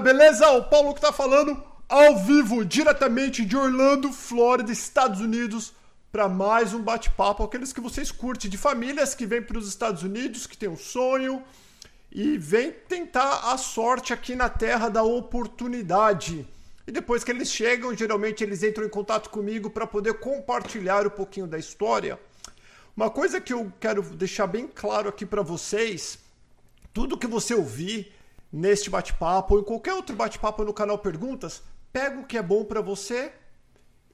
beleza? O Paulo que tá falando ao vivo, diretamente de Orlando, Flórida, Estados Unidos, para mais um bate-papo, aqueles que vocês curtem, de famílias que vêm para os Estados Unidos, que tem um sonho e vem tentar a sorte aqui na terra da oportunidade. E depois que eles chegam, geralmente eles entram em contato comigo para poder compartilhar um pouquinho da história. Uma coisa que eu quero deixar bem claro aqui para vocês, tudo que você ouvir neste bate-papo ou em qualquer outro bate-papo no canal Perguntas, pega o que é bom para você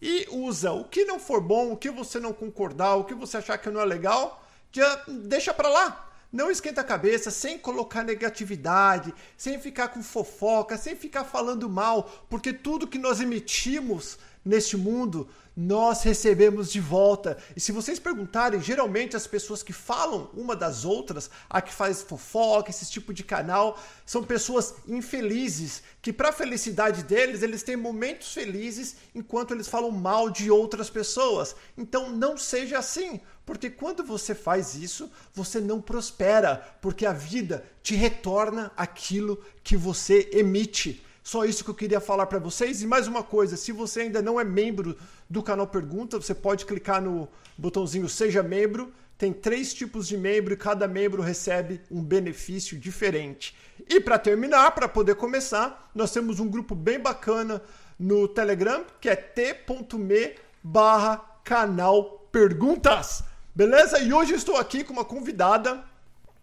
e usa. O que não for bom, o que você não concordar, o que você achar que não é legal, já deixa para lá. Não esquenta a cabeça sem colocar negatividade, sem ficar com fofoca, sem ficar falando mal, porque tudo que nós emitimos neste mundo nós recebemos de volta. E se vocês perguntarem, geralmente as pessoas que falam uma das outras, a que faz fofoca, esse tipo de canal, são pessoas infelizes, que para a felicidade deles, eles têm momentos felizes enquanto eles falam mal de outras pessoas. Então não seja assim, porque quando você faz isso, você não prospera, porque a vida te retorna aquilo que você emite. Só isso que eu queria falar para vocês. E mais uma coisa, se você ainda não é membro do canal Pergunta, você pode clicar no botãozinho Seja Membro. Tem três tipos de membro e cada membro recebe um benefício diferente. E para terminar, para poder começar, nós temos um grupo bem bacana no Telegram, que é t.me barra canal Perguntas. Beleza? E hoje estou aqui com uma convidada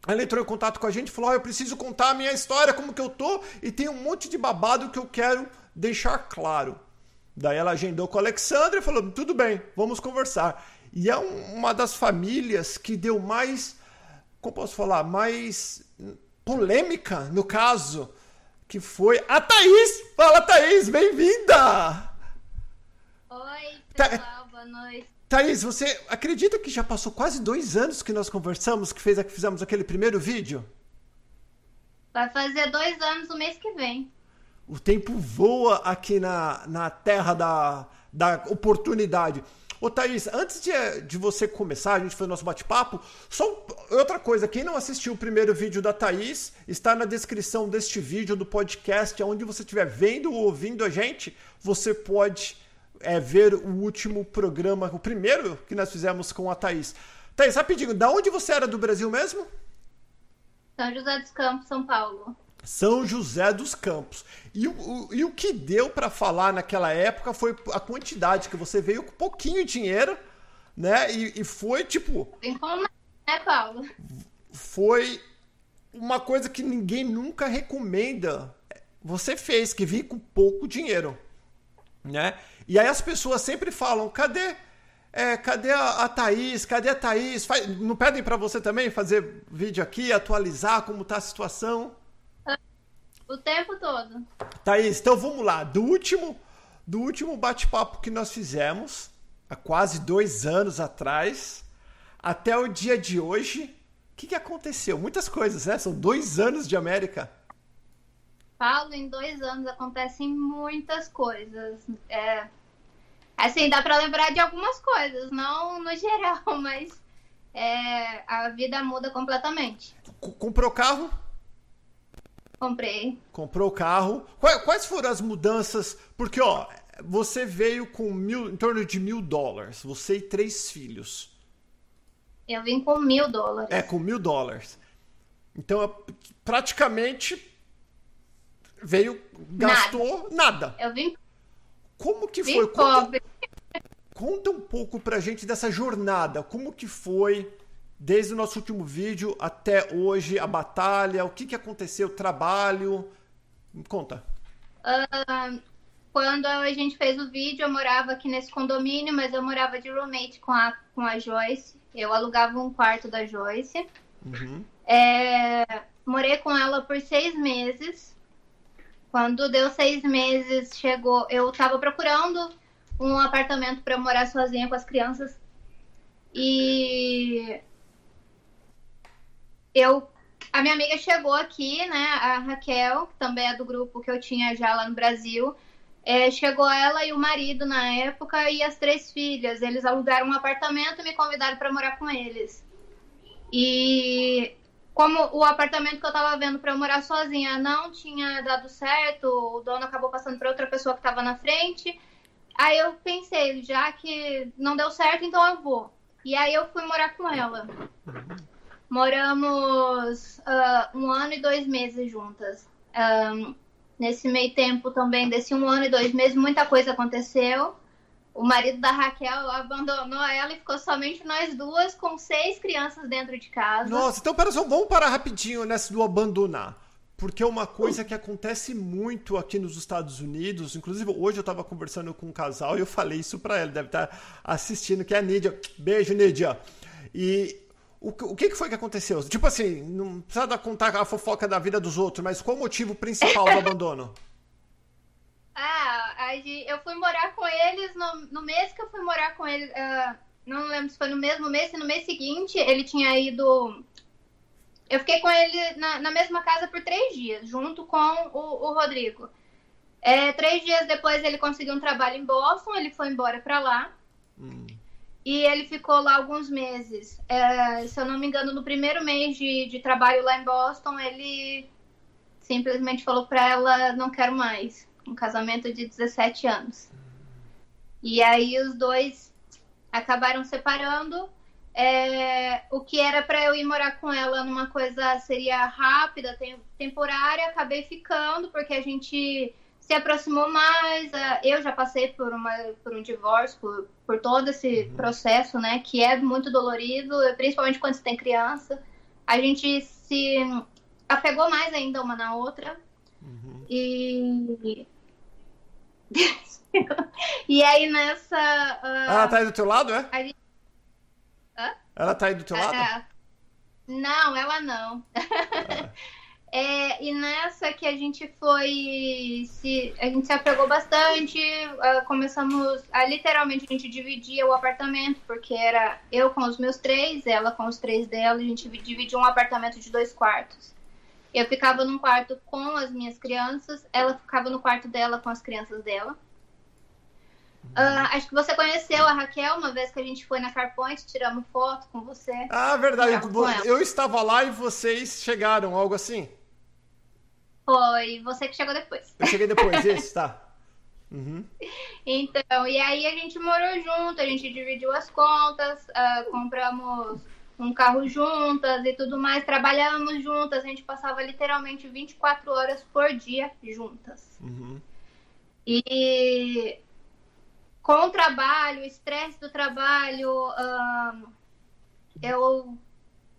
ela entrou em contato com a gente e falou: oh, Eu preciso contar a minha história, como que eu tô, e tem um monte de babado que eu quero deixar claro. Daí ela agendou com a Alexandra e falou: Tudo bem, vamos conversar. E é uma das famílias que deu mais, como posso falar, mais polêmica no caso, que foi a Thaís. Fala, Thaís, bem-vinda! Oi, pessoal, boa noite. Thaís, você acredita que já passou quase dois anos que nós conversamos, que, fez, que fizemos aquele primeiro vídeo? Vai fazer dois anos no mês que vem. O tempo voa aqui na, na terra da, da oportunidade. Ô Thaís, antes de, de você começar, a gente foi nosso bate-papo, só outra coisa, quem não assistiu o primeiro vídeo da Thaís, está na descrição deste vídeo do podcast, onde você estiver vendo ou ouvindo a gente, você pode é, ver o último programa, o primeiro que nós fizemos com a Thaís. Thaís, rapidinho, da onde você era do Brasil mesmo? São José dos Campos, São Paulo. São José dos Campos. E o, e o que deu para falar naquela época foi a quantidade, que você veio com pouquinho dinheiro, né? E, e foi tipo. Tem como, né, Paulo? Foi uma coisa que ninguém nunca recomenda. Você fez, que veio com pouco dinheiro, né? E aí as pessoas sempre falam: cadê? É, cadê a, a Thaís? Cadê a Thaís? Faz, não pedem para você também fazer vídeo aqui, atualizar como tá a situação? O tempo todo. Thaís, então vamos lá. Do último, do último bate-papo que nós fizemos, há quase dois anos atrás, até o dia de hoje, o que, que aconteceu? Muitas coisas, né? São dois anos de América. Paulo, em dois anos acontecem muitas coisas. É, assim, dá para lembrar de algumas coisas, não no geral, mas é, a vida muda completamente. Comprou carro? Comprei. Comprou carro. Quais foram as mudanças? Porque, ó, você veio com mil, em torno de mil dólares. Você e três filhos. Eu vim com mil dólares. É, com mil dólares. Então, praticamente veio, gastou nada. nada. Eu vim. Como que vim foi? Pobre. Conta, conta um pouco pra gente dessa jornada. Como que foi desde o nosso último vídeo até hoje, a batalha, o que, que aconteceu, o trabalho. Conta. Uh, quando a gente fez o vídeo, eu morava aqui nesse condomínio, mas eu morava de roommate com a, com a Joyce. Eu alugava um quarto da Joyce. Uhum. É, morei com ela por seis meses. Quando deu seis meses, chegou. Eu tava procurando um apartamento para morar sozinha com as crianças. E eu a minha amiga chegou aqui, né? A Raquel, que também é do grupo que eu tinha já lá no Brasil. É, chegou ela e o marido na época e as três filhas. Eles alugaram um apartamento e me convidaram para morar com eles. E como o apartamento que eu tava vendo para morar sozinha não tinha dado certo, o dono acabou passando para outra pessoa que tava na frente. Aí eu pensei, já que não deu certo, então eu vou. E aí eu fui morar com ela. Moramos uh, um ano e dois meses juntas. Um, nesse meio tempo também, desse um ano e dois meses, muita coisa aconteceu. O marido da Raquel abandonou ela e ficou somente nós duas com seis crianças dentro de casa. Nossa, então pera só, vamos parar rapidinho nessa do abandonar. Porque é uma coisa que acontece muito aqui nos Estados Unidos. Inclusive, hoje eu estava conversando com um casal e eu falei isso para ela, deve estar tá assistindo, que é a Nídia. Beijo, Nídia. E o, o que, que foi que aconteceu? Tipo assim, não precisa dar contar a fofoca da vida dos outros, mas qual o motivo principal do abandono? Ah, eu fui morar com eles no, no mês que eu fui morar com eles. Uh, não lembro se foi no mesmo mês, se no mês seguinte ele tinha ido. Eu fiquei com ele na, na mesma casa por três dias, junto com o, o Rodrigo. É, três dias depois ele conseguiu um trabalho em Boston, ele foi embora para lá. Hum. E ele ficou lá alguns meses. É, se eu não me engano, no primeiro mês de, de trabalho lá em Boston, ele simplesmente falou para ela: não quero mais um casamento de 17 anos. E aí os dois acabaram separando. É, o que era para eu ir morar com ela numa coisa seria rápida, temporária, acabei ficando porque a gente se aproximou mais. Eu já passei por, uma, por um divórcio, por, por todo esse uhum. processo, né? Que é muito dolorido, principalmente quando você tem criança. A gente se apegou mais ainda uma na outra. Uhum. E e aí nessa. Uh, ela tá aí do teu lado, é? Gente... Ela tá aí do teu lado? É. Não, ela não. É. é, e nessa que a gente foi. Se, a gente se apegou bastante. Uh, começamos a literalmente a gente dividia o apartamento, porque era eu com os meus três, ela com os três dela, a gente dividia um apartamento de dois quartos. Eu ficava num quarto com as minhas crianças, ela ficava no quarto dela com as crianças dela. Uh, acho que você conheceu a Raquel uma vez que a gente foi na Carpoint, tiramos foto com você. Ah, verdade. Eu estava lá e vocês chegaram, algo assim? Foi, você que chegou depois. Eu cheguei depois, isso, tá. Uhum. Então, e aí a gente morou junto, a gente dividiu as contas, uh, compramos um carro juntas e tudo mais, trabalhávamos juntas, a gente passava literalmente 24 horas por dia juntas. Uhum. E com o trabalho, o estresse do trabalho, eu,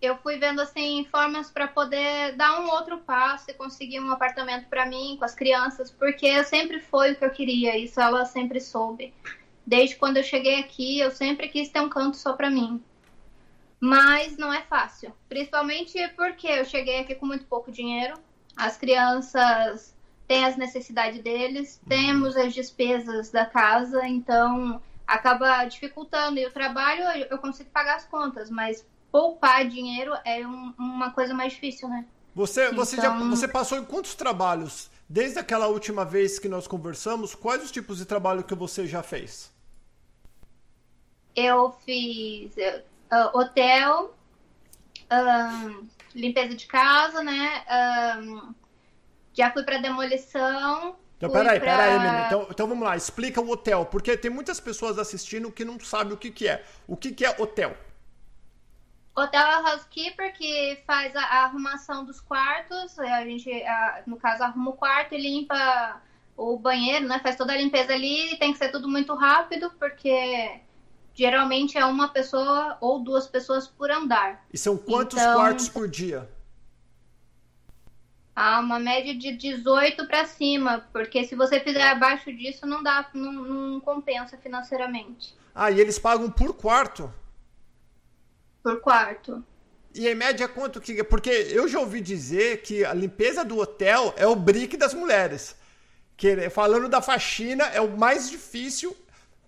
eu fui vendo assim formas para poder dar um outro passo e conseguir um apartamento para mim, com as crianças, porque sempre foi o que eu queria, isso ela sempre soube. Desde quando eu cheguei aqui, eu sempre quis ter um canto só para mim. Mas não é fácil, principalmente porque eu cheguei aqui com muito pouco dinheiro. As crianças têm as necessidades deles, uhum. temos as despesas da casa, então acaba dificultando. E o trabalho eu consigo pagar as contas, mas poupar dinheiro é um, uma coisa mais difícil, né? Você, você, já, então você passou em quantos trabalhos? Desde aquela última vez que nós conversamos, quais os tipos de trabalho que você já fez? Eu fiz uh, hotel, um, limpeza de casa, né? Um, já fui para demolição. Então, peraí, pra... peraí, menino. Então, então vamos lá, explica o hotel, porque tem muitas pessoas assistindo que não sabem o que, que é. O que, que é hotel? Hotel é housekeeper que faz a, a arrumação dos quartos. A gente, a, no caso, arruma o quarto e limpa o banheiro, né? Faz toda a limpeza ali. Tem que ser tudo muito rápido, porque geralmente é uma pessoa ou duas pessoas por andar. E são quantos então, quartos por dia? Há uma média de 18 para cima, porque se você fizer abaixo disso, não dá, não, não compensa financeiramente. Ah, e eles pagam por quarto? Por quarto. E em média quanto que. Porque eu já ouvi dizer que a limpeza do hotel é o brick das mulheres. Que falando da faxina, é o mais difícil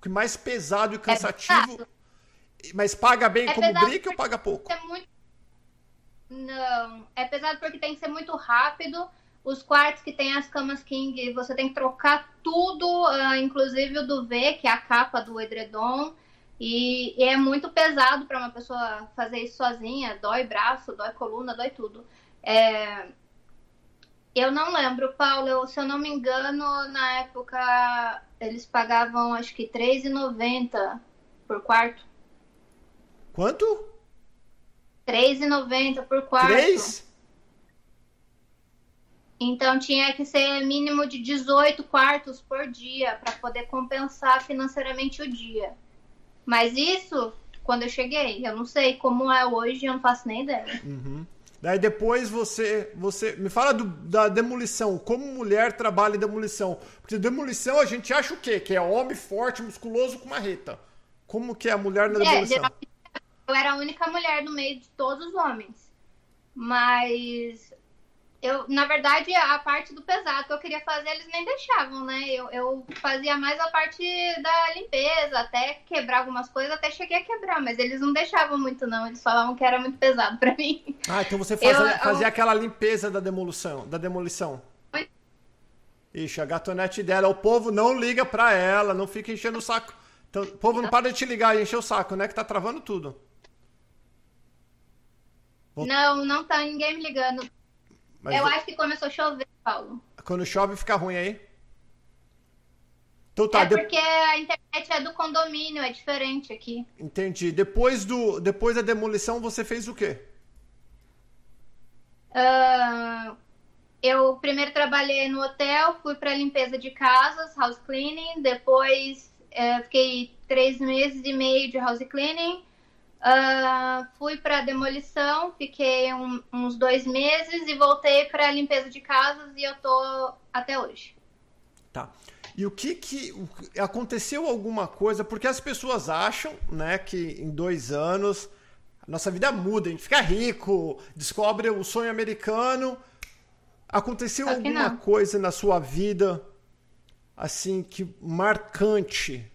que mais pesado e é cansativo. É mas paga bem é como brick ou paga pouco? É muito... Não, é pesado porque tem que ser muito rápido. Os quartos que tem as camas king, você tem que trocar tudo, uh, inclusive o duvet, que é a capa do edredom. E, e é muito pesado para uma pessoa fazer isso sozinha. Dói braço, dói coluna, dói tudo. É, eu não lembro, Paulo. Eu, se eu não me engano, na época eles pagavam acho que R$3,90 por quarto. Quanto? R$3,90 por quarto. Três? Então tinha que ser mínimo de 18 quartos por dia para poder compensar financeiramente o dia. Mas isso, quando eu cheguei, eu não sei como é hoje, eu não faço nem ideia. Uhum. Daí depois você, você me fala do, da demolição, como mulher trabalha em demolição. Porque demolição a gente acha o quê? Que é homem forte, musculoso com marreta. Como que é a mulher na é, demolição? Eu era a única mulher no meio de todos os homens. Mas eu, na verdade, a parte do pesado que eu queria fazer, eles nem deixavam, né? Eu, eu fazia mais a parte da limpeza, até quebrar algumas coisas, até cheguei a quebrar, mas eles não deixavam muito, não. Eles falavam que era muito pesado para mim. Ah, então você fazia, eu, fazia aquela limpeza da demolição, da demolição. Ixi, a gatonete dela, o povo não liga pra ela, não fica enchendo o saco. Então, o povo não para de te ligar e encher o saco, né? Que tá travando tudo. Não, não tá ninguém me ligando. Mas eu acho que começou a chover, Paulo. Quando chove fica ruim aí? Então tá, é porque a internet é do condomínio, é diferente aqui. Entendi. Depois, do, depois da demolição, você fez o quê? Uh, eu primeiro trabalhei no hotel, fui para limpeza de casas, house cleaning. Depois uh, fiquei três meses e meio de house cleaning. Uh, fui para demolição, fiquei um, uns dois meses e voltei para limpeza de casas e eu tô até hoje. Tá. E o que que aconteceu alguma coisa? Porque as pessoas acham, né, que em dois anos a nossa vida muda, a gente fica rico, descobre o sonho americano. Aconteceu alguma não. coisa na sua vida assim que marcante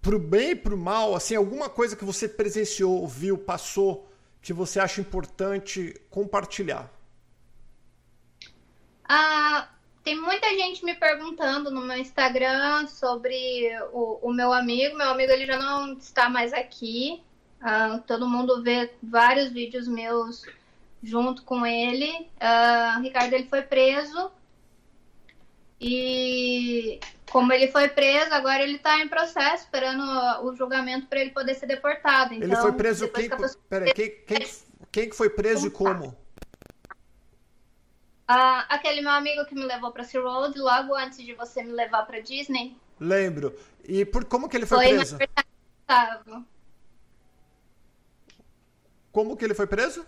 pro bem e pro mal, assim, alguma coisa que você presenciou, viu, passou, que você acha importante compartilhar? Ah, tem muita gente me perguntando no meu Instagram sobre o, o meu amigo. Meu amigo ele já não está mais aqui. Ah, todo mundo vê vários vídeos meus junto com ele. Ah, o Ricardo ele foi preso e como ele foi preso, agora ele está em processo, esperando o julgamento para ele poder ser deportado. Então, ele foi preso quem? Que pessoa... Peraí, quem, quem, quem foi preso e como? Ah, aquele meu amigo que me levou para Sea Road logo antes de você me levar para Disney. Lembro. E por como que ele foi, foi preso? Como que ele foi preso?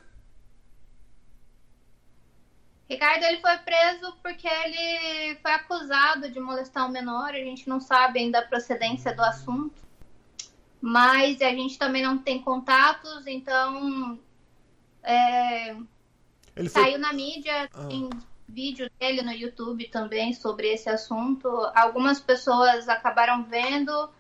Ricardo ele foi preso porque ele foi acusado de molestar um menor. A gente não sabe ainda a procedência do assunto, mas a gente também não tem contatos, então é, ele saiu na mídia, ah. tem vídeo dele no YouTube também sobre esse assunto. Algumas pessoas acabaram vendo,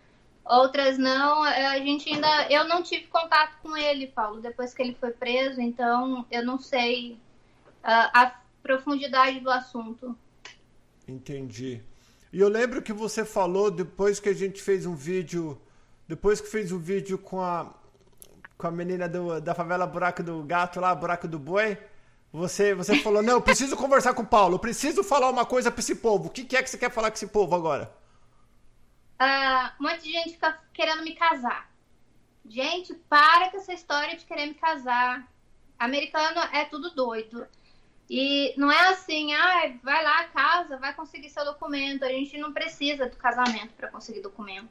outras não. A gente ainda, eu não tive contato com ele, Paulo, depois que ele foi preso, então eu não sei uh, a profundidade do assunto. Entendi. E eu lembro que você falou depois que a gente fez um vídeo, depois que fez um vídeo com a com a menina do, da favela Buraco do Gato lá, Buraco do Boi, você você falou: "Não, eu preciso conversar com o Paulo, eu preciso falar uma coisa para esse povo. O que, que é que você quer falar com esse povo agora?" Uh, um monte de gente fica querendo me casar. Gente, para com essa história de querer me casar. Americano é tudo doido. E não é assim, ah, vai lá, casa, vai conseguir seu documento. A gente não precisa do casamento para conseguir documento.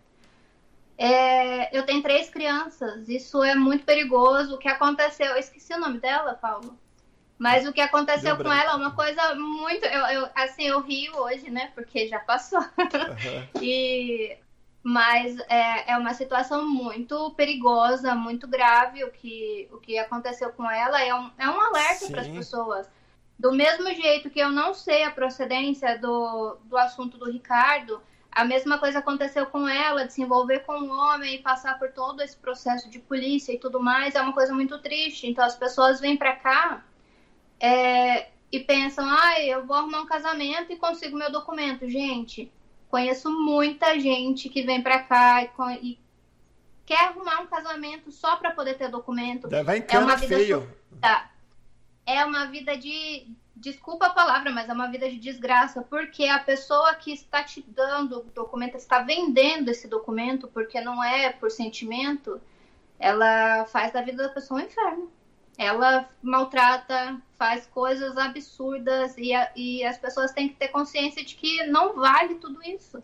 É, eu tenho três crianças, isso é muito perigoso. O que aconteceu, eu esqueci o nome dela, Paulo. Mas o que aconteceu com ela é uma coisa muito. Eu, eu, assim, eu rio hoje, né? Porque já passou. Uhum. e, mas é, é uma situação muito perigosa, muito grave. O que, o que aconteceu com ela é um, é um alerta para as pessoas do mesmo jeito que eu não sei a procedência do, do assunto do Ricardo, a mesma coisa aconteceu com ela, de se envolver com um homem e passar por todo esse processo de polícia e tudo mais, é uma coisa muito triste. Então as pessoas vêm para cá é, e pensam, ah, eu vou arrumar um casamento e consigo meu documento. Gente, conheço muita gente que vem para cá e, e quer arrumar um casamento só para poder ter documento. Vai é uma vida feio. É uma vida de desculpa a palavra, mas é uma vida de desgraça, porque a pessoa que está te dando o documento, está vendendo esse documento, porque não é por sentimento, ela faz da vida da pessoa um inferno. Ela maltrata, faz coisas absurdas e, a, e as pessoas têm que ter consciência de que não vale tudo isso.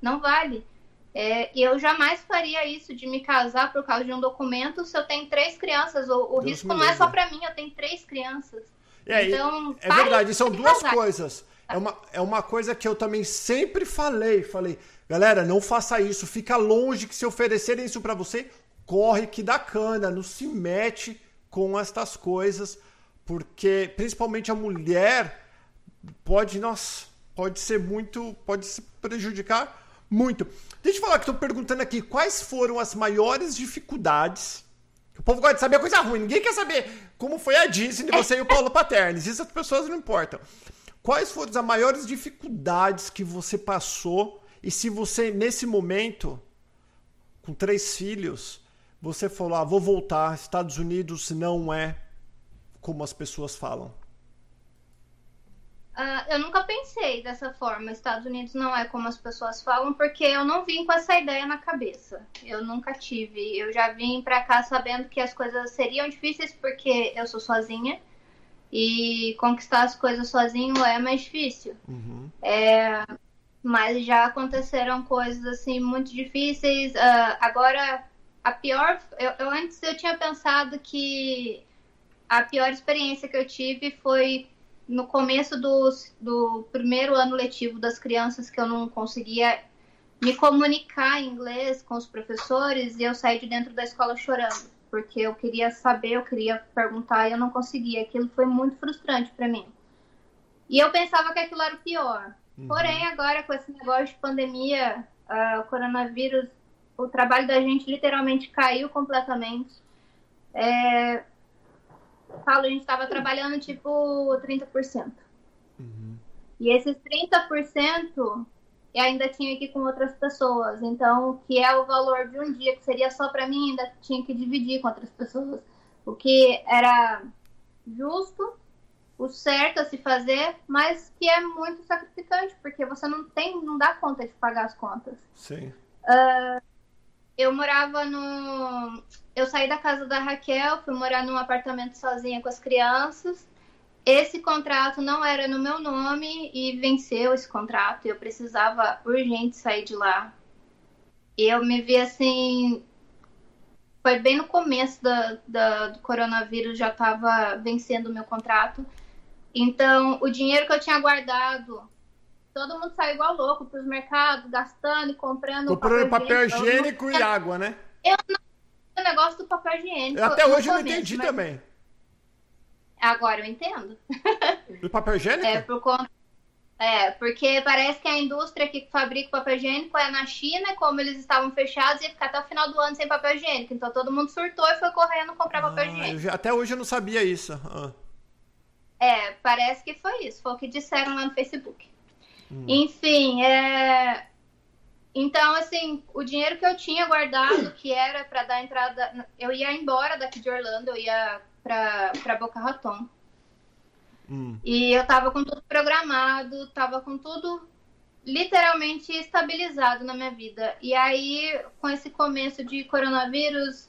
Não vale. É, eu jamais faria isso de me casar por causa de um documento se eu tenho três crianças. O, o risco não é só para mim, eu tenho três crianças. É, então, é verdade, são duas casar. coisas. É uma, é uma coisa que eu também sempre falei. Falei, galera, não faça isso, fica longe que se oferecerem isso para você, corre que dá cana, não se mete com estas coisas, porque principalmente a mulher pode, nossa, pode ser muito, pode se prejudicar muito. Deixa eu falar que estou perguntando aqui quais foram as maiores dificuldades. O povo gosta de saber coisa ruim. Ninguém quer saber como foi a Disney, você e o Paulo Paternes. Isso as pessoas não importam. Quais foram as maiores dificuldades que você passou? E se você, nesse momento, com três filhos, você falou: ah, vou voltar, Estados Unidos não é como as pessoas falam? Uh, eu nunca pensei dessa forma. Estados Unidos não é como as pessoas falam, porque eu não vim com essa ideia na cabeça. Eu nunca tive. Eu já vim para cá sabendo que as coisas seriam difíceis porque eu sou sozinha e conquistar as coisas sozinho é mais difícil. Uhum. É, mas já aconteceram coisas assim muito difíceis. Uh, agora, a pior. Eu, eu antes eu tinha pensado que a pior experiência que eu tive foi no começo do, do primeiro ano letivo das crianças que eu não conseguia me comunicar em inglês com os professores e eu saí de dentro da escola chorando, porque eu queria saber, eu queria perguntar e eu não conseguia. Aquilo foi muito frustrante para mim. E eu pensava que aquilo era o pior. Uhum. Porém, agora com esse negócio de pandemia, uh, coronavírus, o trabalho da gente literalmente caiu completamente. É, Paulo, a gente estava trabalhando tipo 30%. Uhum. E esses 30% eu ainda tinha que ir com outras pessoas. Então, o que é o valor de um dia que seria só para mim, ainda tinha que dividir com outras pessoas. O que era justo, o certo a se fazer, mas que é muito sacrificante, porque você não tem, não dá conta de pagar as contas. Sim. Uh, eu morava no. Eu saí da casa da Raquel, fui morar num apartamento sozinha com as crianças. Esse contrato não era no meu nome e venceu esse contrato. Eu precisava urgente sair de lá. E eu me vi assim. Foi bem no começo da, da do coronavírus, já estava vencendo o meu contrato. Então, o dinheiro que eu tinha guardado todo mundo saiu igual louco para os mercados, gastando e comprando. Comprando papel, papel higiênico e água, né? Eu não o negócio do papel higiênico. Até hoje eu não entendi mas... também. Agora eu entendo. Do papel higiênico? É, por conta. É, porque parece que a indústria que fabrica o papel higiênico é na China, como eles estavam fechados, ia ficar até o final do ano sem papel higiênico. Então todo mundo surtou e foi correndo comprar ah, papel higiênico. Já, até hoje eu não sabia isso. Ah. É, parece que foi isso. Foi o que disseram lá no Facebook. Hum. Enfim, é... então, assim, o dinheiro que eu tinha guardado, que era para dar entrada. Eu ia embora daqui de Orlando, eu ia para Boca Raton. Hum. E eu tava com tudo programado, tava com tudo literalmente estabilizado na minha vida. E aí, com esse começo de coronavírus,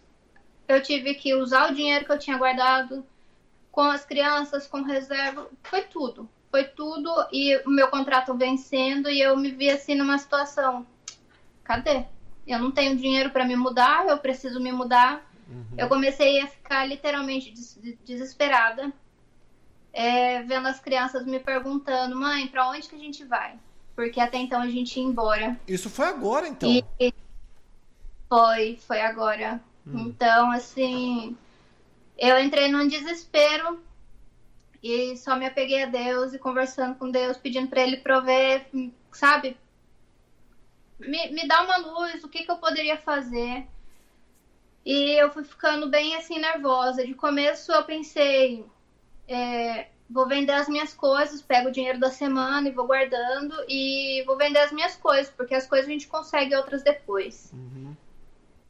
eu tive que usar o dinheiro que eu tinha guardado com as crianças, com reserva, foi tudo foi tudo e o meu contrato vencendo e eu me vi assim numa situação, cadê? Eu não tenho dinheiro para me mudar, eu preciso me mudar. Uhum. Eu comecei a ficar literalmente des desesperada, é, vendo as crianças me perguntando, mãe, para onde que a gente vai? Porque até então a gente ia embora. Isso foi agora, então? E foi, foi agora. Hum. Então, assim, eu entrei num desespero e só me apeguei a Deus e conversando com Deus, pedindo para Ele prover, sabe? Me, me dá uma luz, o que, que eu poderia fazer. E eu fui ficando bem assim nervosa. De começo eu pensei, é, vou vender as minhas coisas, pego o dinheiro da semana e vou guardando e vou vender as minhas coisas, porque as coisas a gente consegue outras depois. Uhum.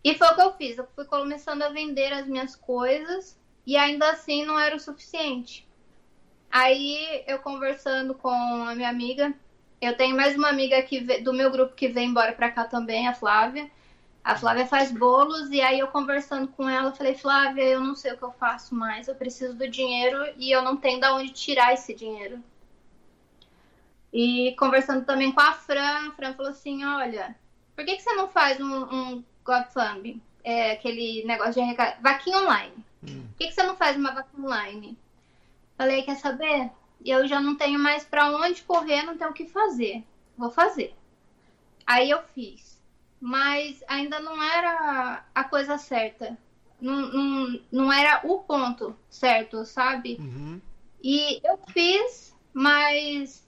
E foi o que eu fiz. Eu fui começando a vender as minhas coisas e ainda assim não era o suficiente. Aí eu conversando com a minha amiga, eu tenho mais uma amiga que do meu grupo que vem embora para cá também, a Flávia. A Flávia faz bolos e aí eu conversando com ela, falei: "Flávia, eu não sei o que eu faço mais, eu preciso do dinheiro e eu não tenho de onde tirar esse dinheiro". E conversando também com a Fran, a Fran falou assim: "Olha, por que, que você não faz um, um GoFundMe, é, aquele negócio de arrecadar, vaquinha online? Hum. Por que, que você não faz uma vaquinha online?" Falei: "Quer saber? Eu já não tenho mais para onde correr, não tenho o que fazer. Vou fazer". Aí eu fiz mas ainda não era a coisa certa. Não, não, não era o ponto certo, sabe? Uhum. E eu fiz, mas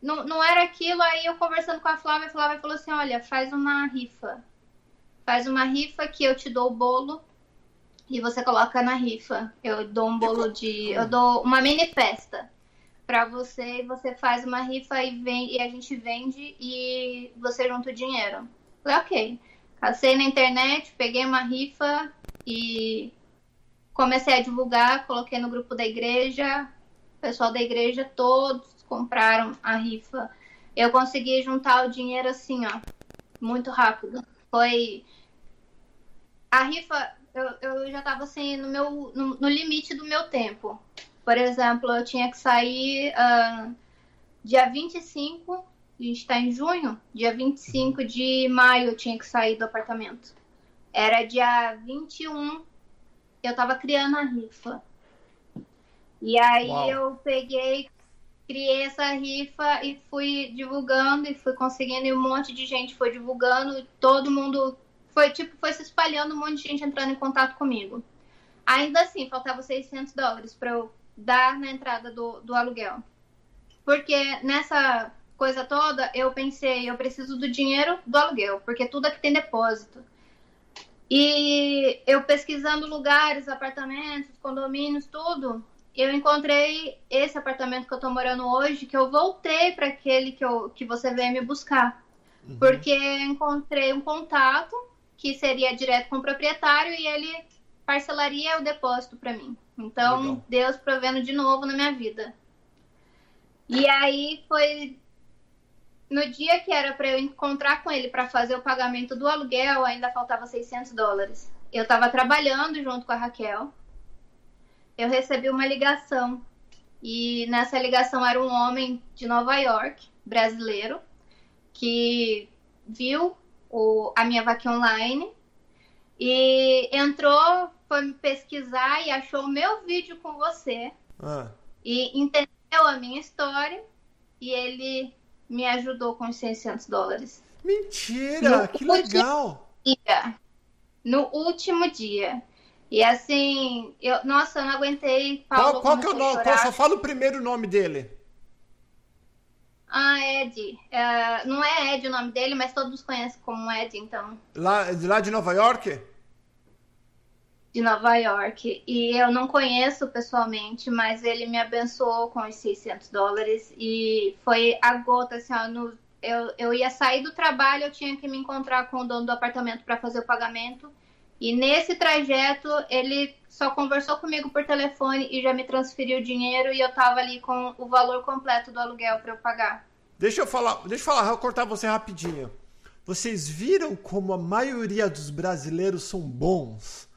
não, não era aquilo. Aí eu conversando com a Flávia, a Flávia falou assim: olha, faz uma rifa. Faz uma rifa que eu te dou o bolo e você coloca na rifa. Eu dou um bolo de. Eu dou uma mini festa para você e você faz uma rifa e, vem, e a gente vende e você junta o dinheiro. Falei, ok. Cacei na internet, peguei uma rifa e comecei a divulgar, coloquei no grupo da igreja. O pessoal da igreja todos compraram a rifa. Eu consegui juntar o dinheiro assim, ó, muito rápido. Foi. A rifa, eu, eu já tava assim no, meu, no, no limite do meu tempo. Por exemplo, eu tinha que sair uh, dia 25, a gente está em junho, dia 25 de maio eu tinha que sair do apartamento. Era dia 21, eu estava criando a rifa. E aí Uau. eu peguei, criei essa rifa e fui divulgando e fui conseguindo e um monte de gente foi divulgando, todo mundo foi tipo foi se espalhando, um monte de gente entrando em contato comigo. Ainda assim, faltava 600 dólares para eu dar na entrada do, do aluguel. Porque nessa coisa toda, eu pensei, eu preciso do dinheiro do aluguel, porque tudo aqui tem depósito. E eu pesquisando lugares, apartamentos, condomínios, tudo, eu encontrei esse apartamento que eu tô morando hoje, que eu voltei para aquele que, eu, que você veio me buscar. Uhum. Porque encontrei um contato que seria direto com o proprietário e ele parcelaria o depósito para mim. Então, Legal. Deus provendo de novo na minha vida. E aí foi no dia que era para eu encontrar com ele para fazer o pagamento do aluguel, ainda faltava 600 dólares. Eu estava trabalhando junto com a Raquel. Eu recebi uma ligação e nessa ligação era um homem de Nova York, brasileiro, que viu o, a minha vaquinha online e entrou foi me pesquisar e achou o meu vídeo com você. Ah. E entendeu a minha história. E ele me ajudou com os 600 dólares. Mentira! No que legal! Dia, no último dia. E assim, eu, nossa, eu não aguentei. Paulo, qual, qual que é o nome? Qual, só fala o primeiro nome dele. Ah, Ed. Uh, não é Ed o nome dele, mas todos conhecem como Ed, então. Lá, lá de Nova York? de Nova York. E eu não conheço pessoalmente, mas ele me abençoou com os 600 dólares. E foi a gota, assim, ó, no, eu, eu ia sair do trabalho, eu tinha que me encontrar com o dono do apartamento para fazer o pagamento. E nesse trajeto, ele só conversou comigo por telefone e já me transferiu o dinheiro e eu tava ali com o valor completo do aluguel para eu pagar. Deixa eu falar, deixa eu falar, eu cortar você rapidinho. Vocês viram como a maioria dos brasileiros são bons?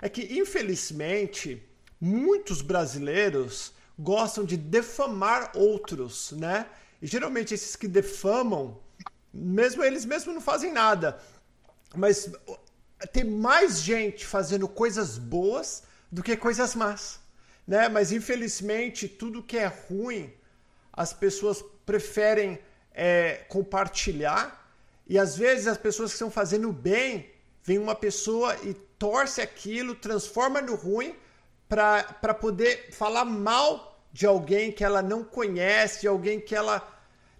é que, infelizmente, muitos brasileiros gostam de defamar outros, né? E geralmente esses que defamam, mesmo eles mesmos não fazem nada. Mas tem mais gente fazendo coisas boas do que coisas más, né? Mas infelizmente tudo que é ruim as pessoas preferem é, compartilhar e às vezes as pessoas que estão fazendo bem vem uma pessoa e torce aquilo, transforma no ruim para poder falar mal de alguém que ela não conhece, de alguém que ela.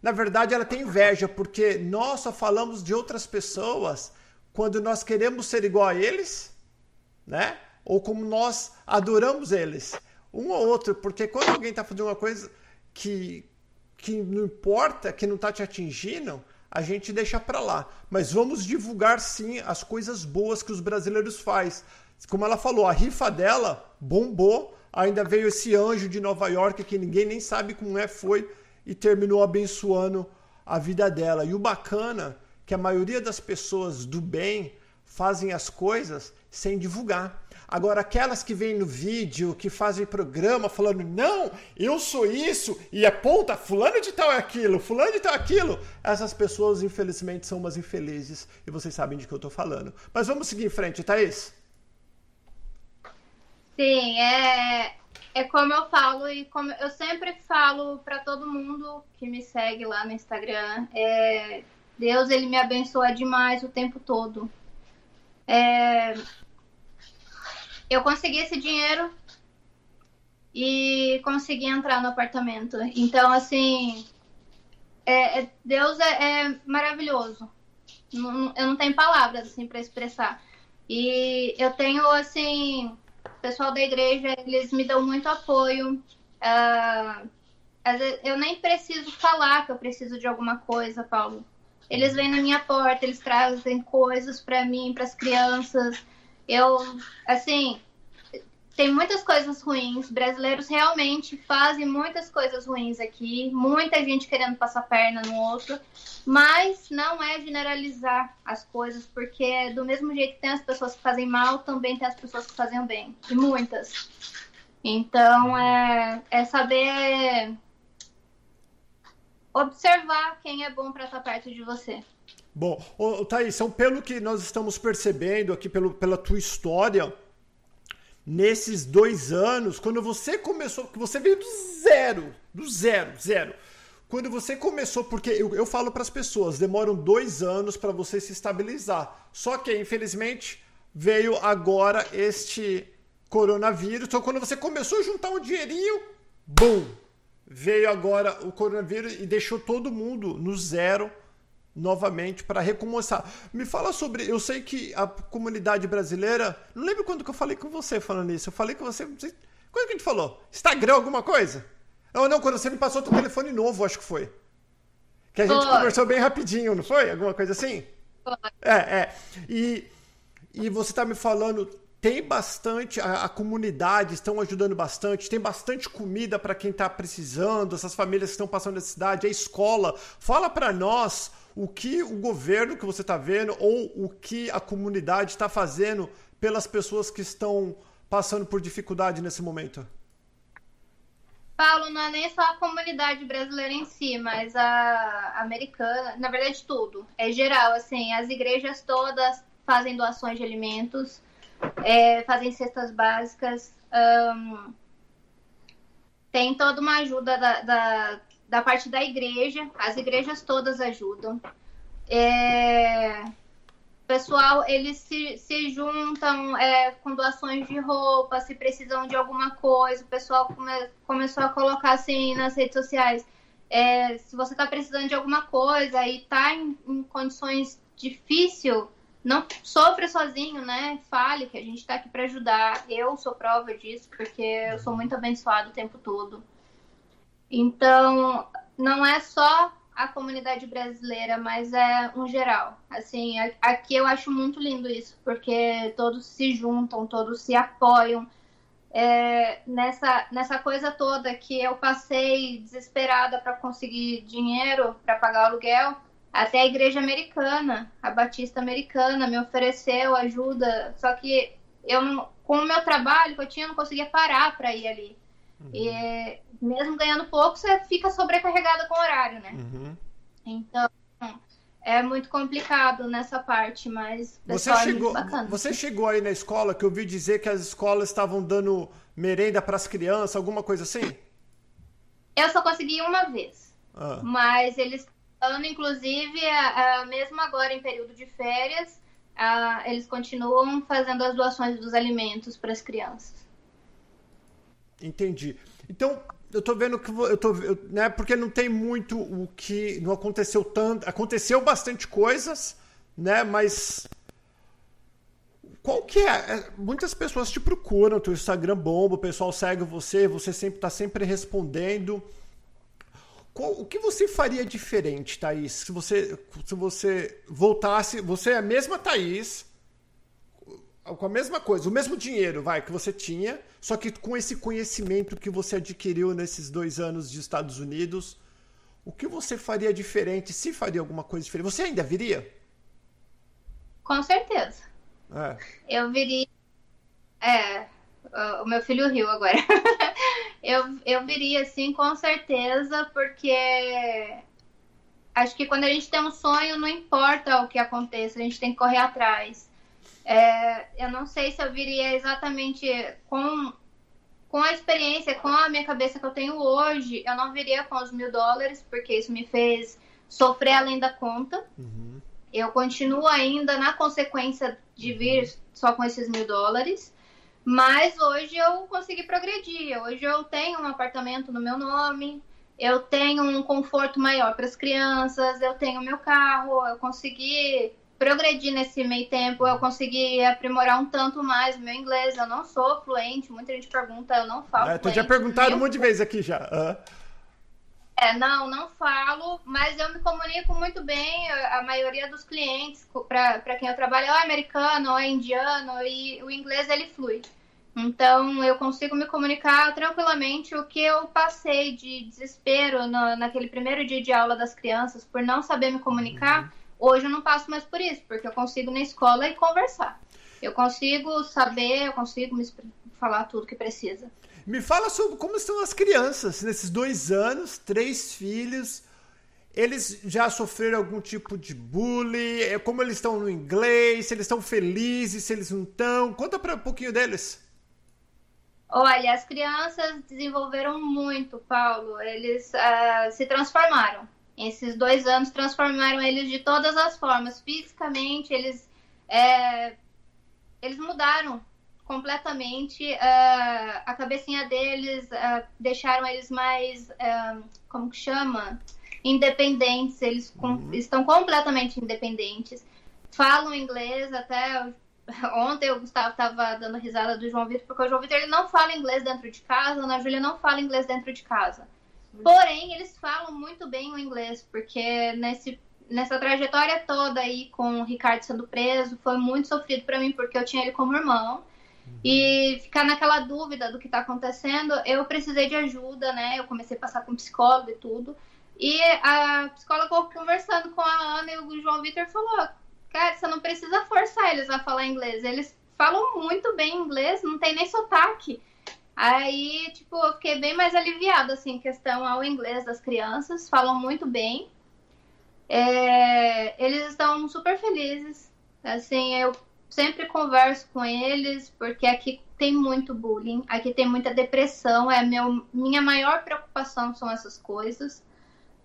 Na verdade, ela tem inveja, porque nós só falamos de outras pessoas quando nós queremos ser igual a eles, né? Ou como nós adoramos eles. Um ou outro, porque quando alguém está fazendo uma coisa que, que não importa, que não está te atingindo, a gente deixa para lá. Mas vamos divulgar sim as coisas boas que os brasileiros faz. Como ela falou, a rifa dela bombou. Ainda veio esse anjo de Nova York que ninguém nem sabe como é, foi e terminou abençoando a vida dela. E o bacana que a maioria das pessoas do bem fazem as coisas sem divulgar. Agora, aquelas que vêm no vídeo, que fazem programa falando, não, eu sou isso, e aponta, fulano de tal é aquilo, fulano de tal é aquilo, essas pessoas, infelizmente, são umas infelizes, e vocês sabem de que eu estou falando. Mas vamos seguir em frente, Thaís? Sim, é, é como eu falo, e como eu sempre falo para todo mundo que me segue lá no Instagram, é, Deus, ele me abençoa demais o tempo todo. É, eu consegui esse dinheiro e consegui entrar no apartamento. Então, assim, é, é, Deus é, é maravilhoso. Não, eu não tenho palavras assim para expressar. E eu tenho assim, o pessoal da igreja, eles me dão muito apoio. Uh, eu nem preciso falar que eu preciso de alguma coisa, Paulo. Eles vêm na minha porta, eles trazem coisas para mim, para as crianças. Eu, assim, tem muitas coisas ruins. Brasileiros realmente fazem muitas coisas ruins aqui. Muita gente querendo passar perna no outro. Mas não é generalizar as coisas, porque do mesmo jeito que tem as pessoas que fazem mal, também tem as pessoas que fazem bem. E muitas. Então, é, é saber observar quem é bom para estar perto de você. Bom, ô, Thaís, então, pelo que nós estamos percebendo aqui, pelo, pela tua história, nesses dois anos, quando você começou, você veio do zero, do zero, zero. Quando você começou, porque eu, eu falo para as pessoas, demoram dois anos para você se estabilizar. Só que, infelizmente, veio agora este coronavírus. Então, quando você começou a juntar um dinheirinho, bum! Veio agora o coronavírus e deixou todo mundo no zero novamente para recomeçar. Me fala sobre. Eu sei que a comunidade brasileira. Não lembro quando que eu falei com você falando isso. Eu falei com você. Quando que a gente falou? Instagram, alguma coisa? Não, não, quando você me passou o telefone novo, acho que foi. Que a gente foi. conversou bem rapidinho, não foi? Alguma coisa assim? Foi. É, é. E, e você tá me falando. Tem bastante, a, a comunidade estão ajudando bastante, tem bastante comida para quem está precisando, essas famílias que estão passando necessidade, a escola. Fala para nós o que o governo que você está vendo ou o que a comunidade está fazendo pelas pessoas que estão passando por dificuldade nesse momento? Paulo, não é nem só a comunidade brasileira em si, mas a americana, na verdade tudo, é geral, assim, as igrejas todas fazem doações de alimentos, é, fazem cestas básicas, um, tem toda uma ajuda da, da, da parte da igreja, as igrejas todas ajudam. É, pessoal, eles se, se juntam é, com doações de roupa, se precisam de alguma coisa. O pessoal come, começou a colocar assim nas redes sociais. É, se você está precisando de alguma coisa e está em, em, condições difíceis, não sofra sozinho, né? Fale que a gente está aqui para ajudar. Eu sou prova disso, porque eu sou muito abençoado o tempo todo. Então, não é só a comunidade brasileira, mas é um geral. Assim, aqui eu acho muito lindo isso, porque todos se juntam, todos se apoiam. É, nessa, nessa coisa toda que eu passei desesperada para conseguir dinheiro para pagar o aluguel, até a igreja americana, a Batista americana, me ofereceu ajuda, só que eu com o meu trabalho que eu tinha, eu não conseguia parar para ir ali. Uhum. E mesmo ganhando pouco, você fica sobrecarregada com o horário, né? Uhum. Então, é muito complicado nessa parte, mas você chegou, é Você chegou aí na escola que eu ouvi dizer que as escolas estavam dando merenda para as crianças, alguma coisa assim? Eu só consegui uma vez. Ah. Mas eles estão, inclusive, a, a, mesmo agora em período de férias, a, eles continuam fazendo as doações dos alimentos para as crianças. Entendi. Então, eu tô vendo que eu tô, eu, né, porque não tem muito o que não aconteceu tanto, aconteceu bastante coisas, né, mas qual que é? é muitas pessoas te procuram, teu Instagram bomba, o pessoal segue você, você sempre tá sempre respondendo. Qual, o que você faria diferente, Thaís, se você, se você voltasse, você é a mesma Thaís, com a mesma coisa, o mesmo dinheiro, vai, que você tinha, só que com esse conhecimento que você adquiriu nesses dois anos de Estados Unidos, o que você faria diferente, se faria alguma coisa diferente? Você ainda viria? Com certeza. É. Eu viria. É, o meu filho riu agora. eu, eu viria, sim, com certeza, porque acho que quando a gente tem um sonho, não importa o que aconteça, a gente tem que correr atrás. É, eu não sei se eu viria exatamente com, com a experiência, com a minha cabeça que eu tenho hoje, eu não viria com os mil dólares, porque isso me fez sofrer além da conta. Uhum. Eu continuo ainda na consequência de vir só com esses mil dólares. Mas hoje eu consegui progredir. Hoje eu tenho um apartamento no meu nome, eu tenho um conforto maior para as crianças, eu tenho meu carro, eu consegui progredir nesse meio tempo, eu consegui aprimorar um tanto mais o meu inglês. Eu não sou fluente, muita gente pergunta, eu não falo. É, tu já perguntaram um monte de vezes aqui já. Uhum. É, não, não falo, mas eu me comunico muito bem. A maioria dos clientes para quem eu trabalho é americano ou é indiano e o inglês ele flui. Então eu consigo me comunicar tranquilamente. O que eu passei de desespero no, naquele primeiro dia de aula das crianças por não saber me comunicar. Uhum Hoje eu não passo mais por isso, porque eu consigo na escola e conversar. Eu consigo saber, eu consigo me falar tudo que precisa. Me fala sobre como estão as crianças nesses dois anos, três filhos. Eles já sofreram algum tipo de bullying? É, como eles estão no inglês? Se eles estão felizes? Se eles não estão? Conta para um pouquinho deles. Olha, as crianças desenvolveram muito, Paulo. Eles uh, se transformaram. Esses dois anos transformaram eles de todas as formas. Fisicamente, eles, é, eles mudaram completamente uh, a cabecinha deles, uh, deixaram eles mais, como que chama? Independentes. Eles com, uhum. estão completamente independentes. Falam inglês até ontem o Gustavo estava dando risada do João Vitor, porque o João Vitor ele não fala inglês dentro de casa, a Ana Júlia não fala inglês dentro de casa. Porém, eles falam muito bem o inglês, porque nesse, nessa trajetória toda aí com o Ricardo sendo preso, foi muito sofrido para mim, porque eu tinha ele como irmão. E ficar naquela dúvida do que está acontecendo, eu precisei de ajuda, né? Eu comecei a passar com psicólogo e tudo. E a psicóloga conversando com a Ana e o João Vitor falou: Cara, você não precisa forçar eles a falar inglês. Eles falam muito bem inglês, não tem nem sotaque. Aí, tipo, eu fiquei bem mais aliviada, assim, em questão ao inglês das crianças, falam muito bem. É, eles estão super felizes. Assim, eu sempre converso com eles, porque aqui tem muito bullying, aqui tem muita depressão, é meu, minha maior preocupação são essas coisas.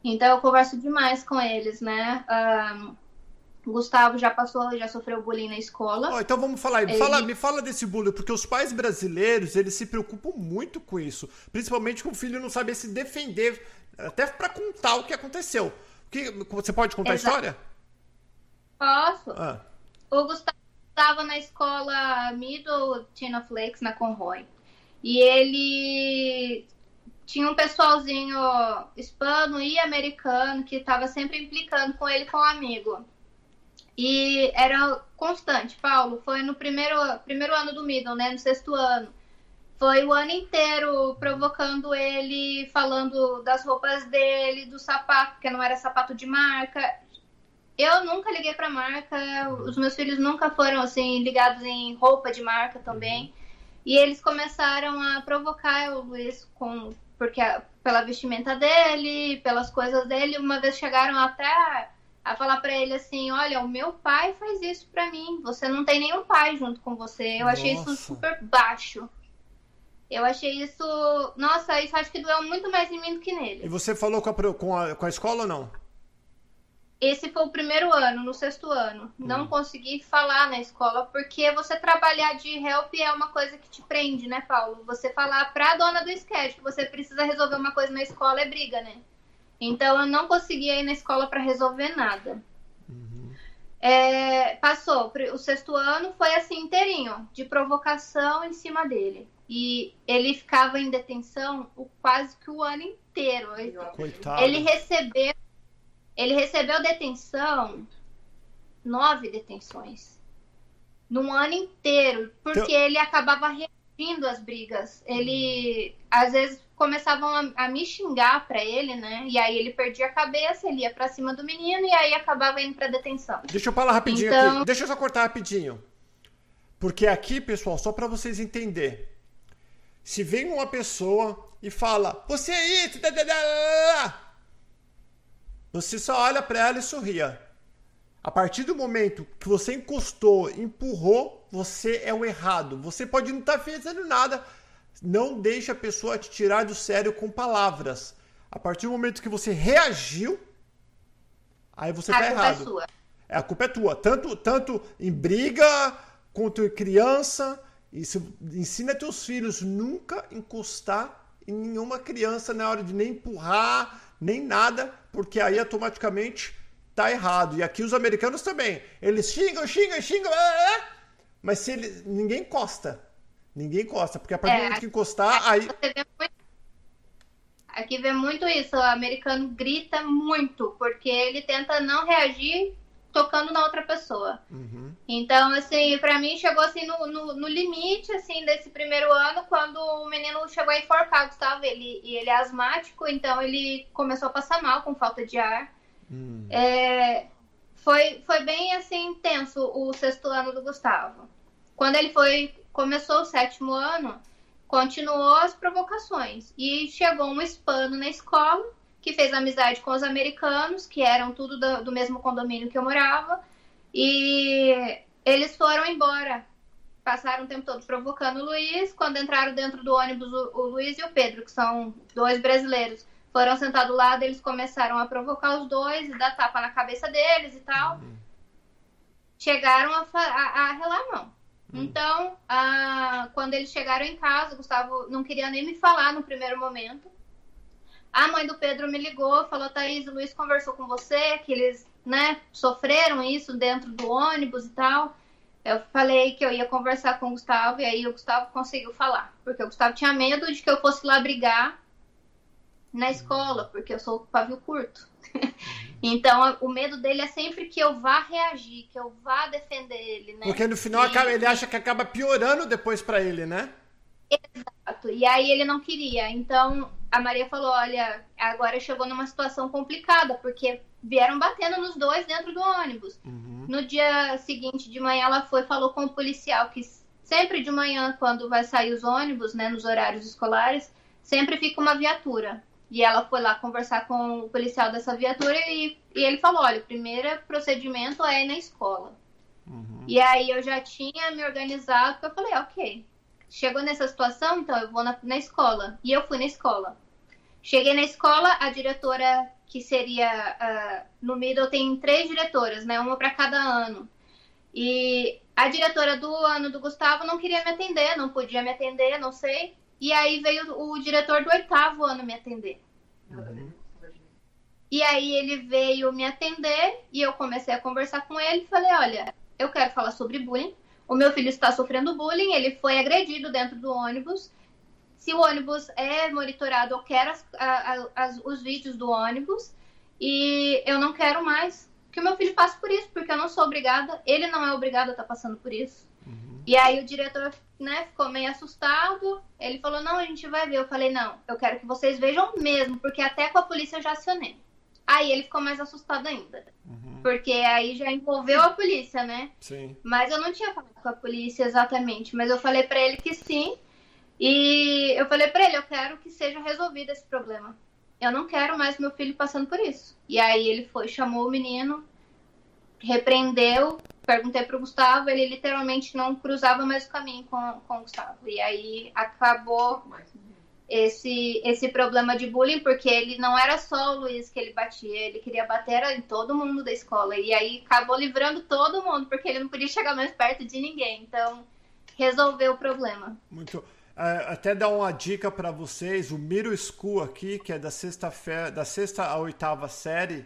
Então eu converso demais com eles, né? Um, Gustavo já passou, já sofreu bullying na escola. Oh, então vamos falar. Ele... Fala, me fala desse bullying, porque os pais brasileiros, eles se preocupam muito com isso. Principalmente com o filho não saber se defender, até para contar o que aconteceu. Que, você pode contar Exato. a história? Posso. Ah. O Gustavo estava na escola Middle Tina Flakes, na Conroy. E ele tinha um pessoalzinho hispano e americano que estava sempre implicando com ele com um amigo. E era constante, Paulo. Foi no primeiro, primeiro ano do Middle, né? No sexto ano. Foi o ano inteiro provocando ele, falando das roupas dele, do sapato, porque não era sapato de marca. Eu nunca liguei para marca, os meus filhos nunca foram assim ligados em roupa de marca também. E eles começaram a provocar o Luiz com porque pela vestimenta dele, pelas coisas dele, uma vez chegaram até a falar para ele assim: olha, o meu pai faz isso para mim, você não tem nenhum pai junto com você. Eu Nossa. achei isso super baixo. Eu achei isso. Nossa, isso acho que doeu muito mais em mim do que nele. E você falou com a, com a, com a escola ou não? Esse foi o primeiro ano, no sexto ano. Hum. Não consegui falar na escola, porque você trabalhar de help é uma coisa que te prende, né, Paulo? Você falar pra dona do sketch que você precisa resolver uma coisa na escola é briga, né? Então eu não conseguia ir na escola para resolver nada. Uhum. É, passou o sexto ano, foi assim inteirinho, de provocação em cima dele. e ele ficava em detenção o, quase que o ano inteiro. Coitado. Ele recebeu, ele recebeu detenção, nove detenções, num ano inteiro, porque então... ele acabava reagindo às brigas. Ele, às vezes, começavam a, a me xingar para ele, né? E aí ele perdia a cabeça, ele ia para cima do menino e aí acabava indo para detenção. Deixa eu falar rapidinho então... aqui. Deixa eu só cortar rapidinho. Porque aqui, pessoal, só para vocês entenderem. Se vem uma pessoa e fala, você é isso, você só olha para ela e sorria. A partir do momento que você encostou, empurrou, você é o errado. Você pode não estar tá fazendo nada. Não deixe a pessoa te tirar do sério com palavras. A partir do momento que você reagiu, aí você está errado. A culpa é sua. É, a culpa é tua. Tanto, tanto em briga, quanto em criança, isso, ensina teus filhos nunca encostar em nenhuma criança na hora de nem empurrar, nem nada, porque aí automaticamente tá errado. E aqui os americanos também. Eles xingam, xingam, xingam, mas se ele, ninguém encosta. Ninguém encosta, porque a partir é, do momento que encostar, aí. Aqui vê muito isso, o americano grita muito, porque ele tenta não reagir tocando na outra pessoa. Uhum. Então, assim, para mim chegou assim no, no, no, limite assim desse primeiro ano, quando o menino chegou a enforcar, Gustavo, ele, e ele é asmático, então ele começou a passar mal com falta de ar. Uhum. É, foi, foi bem assim intenso o sexto ano do Gustavo. Quando ele foi começou o sétimo ano, continuou as provocações e chegou um hispano na escola que fez amizade com os americanos, que eram tudo do, do mesmo condomínio que eu morava, e eles foram embora. Passaram o tempo todo provocando o Luiz. Quando entraram dentro do ônibus, o, o Luiz e o Pedro, que são dois brasileiros, foram sentados do lado, eles começaram a provocar os dois e dar tapa na cabeça deles e tal. Uhum. Chegaram a, a, a relar mão. Uhum. Então, a, quando eles chegaram em casa, o Gustavo não queria nem me falar no primeiro momento. A mãe do Pedro me ligou, falou: Thaís, o Luiz conversou com você, que eles né, sofreram isso dentro do ônibus e tal. Eu falei que eu ia conversar com o Gustavo e aí o Gustavo conseguiu falar. Porque o Gustavo tinha medo de que eu fosse lá brigar na escola, porque eu sou pavio curto. então, o medo dele é sempre que eu vá reagir, que eu vá defender ele, né? Porque no final e... ele acha que acaba piorando depois para ele, né? Exato. E aí ele não queria. Então, a Maria falou: olha, agora chegou numa situação complicada, porque vieram batendo nos dois dentro do ônibus. Uhum. No dia seguinte de manhã, ela foi falou com o policial que sempre de manhã, quando vai sair os ônibus, né, nos horários escolares, sempre fica uma viatura. E ela foi lá conversar com o policial dessa viatura e, e ele falou: olha, o primeiro procedimento é ir na escola. Uhum. E aí eu já tinha me organizado, eu falei: ok, chegou nessa situação, então eu vou na, na escola. E eu fui na escola. Cheguei na escola, a diretora, que seria uh, no Middle, tem três diretoras, né? Uma para cada ano. E a diretora do ano do Gustavo não queria me atender, não podia me atender, não sei. E aí veio o diretor do oitavo ano me atender. Uhum. E aí ele veio me atender e eu comecei a conversar com ele falei, olha, eu quero falar sobre bullying. O meu filho está sofrendo bullying, ele foi agredido dentro do ônibus se o ônibus é monitorado, eu quero as, a, as, os vídeos do ônibus e eu não quero mais que o meu filho passe por isso, porque eu não sou obrigada, ele não é obrigado a estar tá passando por isso. E aí o diretor né, ficou meio assustado, ele falou, não, a gente vai ver. Eu falei, não, eu quero que vocês vejam mesmo, porque até com a polícia eu já acionei. Aí ele ficou mais assustado ainda. Uhum. Porque aí já envolveu a polícia, né? Sim. Mas eu não tinha falado com a polícia exatamente, mas eu falei para ele que sim. E eu falei para ele, eu quero que seja resolvido esse problema. Eu não quero mais meu filho passando por isso. E aí ele foi, chamou o menino, repreendeu, perguntei pro Gustavo, ele literalmente não cruzava mais o caminho com, com o Gustavo. E aí acabou esse, esse problema de bullying, porque ele não era só o Luiz que ele batia, ele queria bater em todo mundo da escola. E aí acabou livrando todo mundo, porque ele não podia chegar mais perto de ninguém. Então, resolveu o problema. Muito. É, até dar uma dica para vocês, o Miro School aqui, que é da sexta, da sexta à oitava série,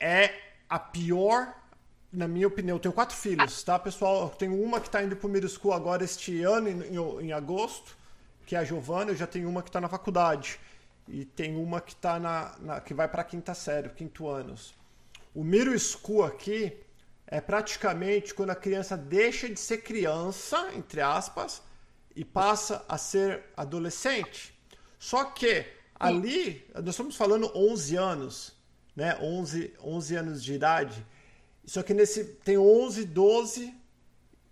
é a pior na minha opinião, eu tenho quatro filhos, tá, pessoal? Eu tenho uma que está indo para o middle school agora este ano, em, em, agosto, que é a Giovana. Eu já tenho uma que está na faculdade. E tem uma que tá na, na que vai para quinta série, quinto anos. O middle school aqui é praticamente quando a criança deixa de ser criança, entre aspas, e passa a ser adolescente. Só que ali, nós estamos falando 11 anos, né? 11, 11 anos de idade. Só que nesse tem 11, 12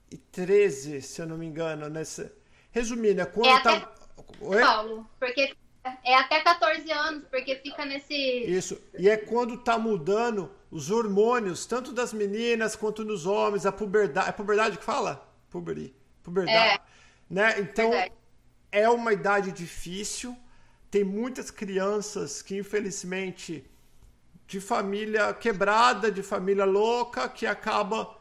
e 13, se eu não me engano, nesse Resumindo, é quando é tá até... Paulo, porque é até 14 anos, porque fica nesse Isso. E é quando tá mudando os hormônios, tanto das meninas quanto nos homens, a puberdade, é puberdade que fala? Puberty. Puberdade. É. Né? Então, Verdade. é uma idade difícil. Tem muitas crianças que, infelizmente, de família quebrada, de família louca, que acaba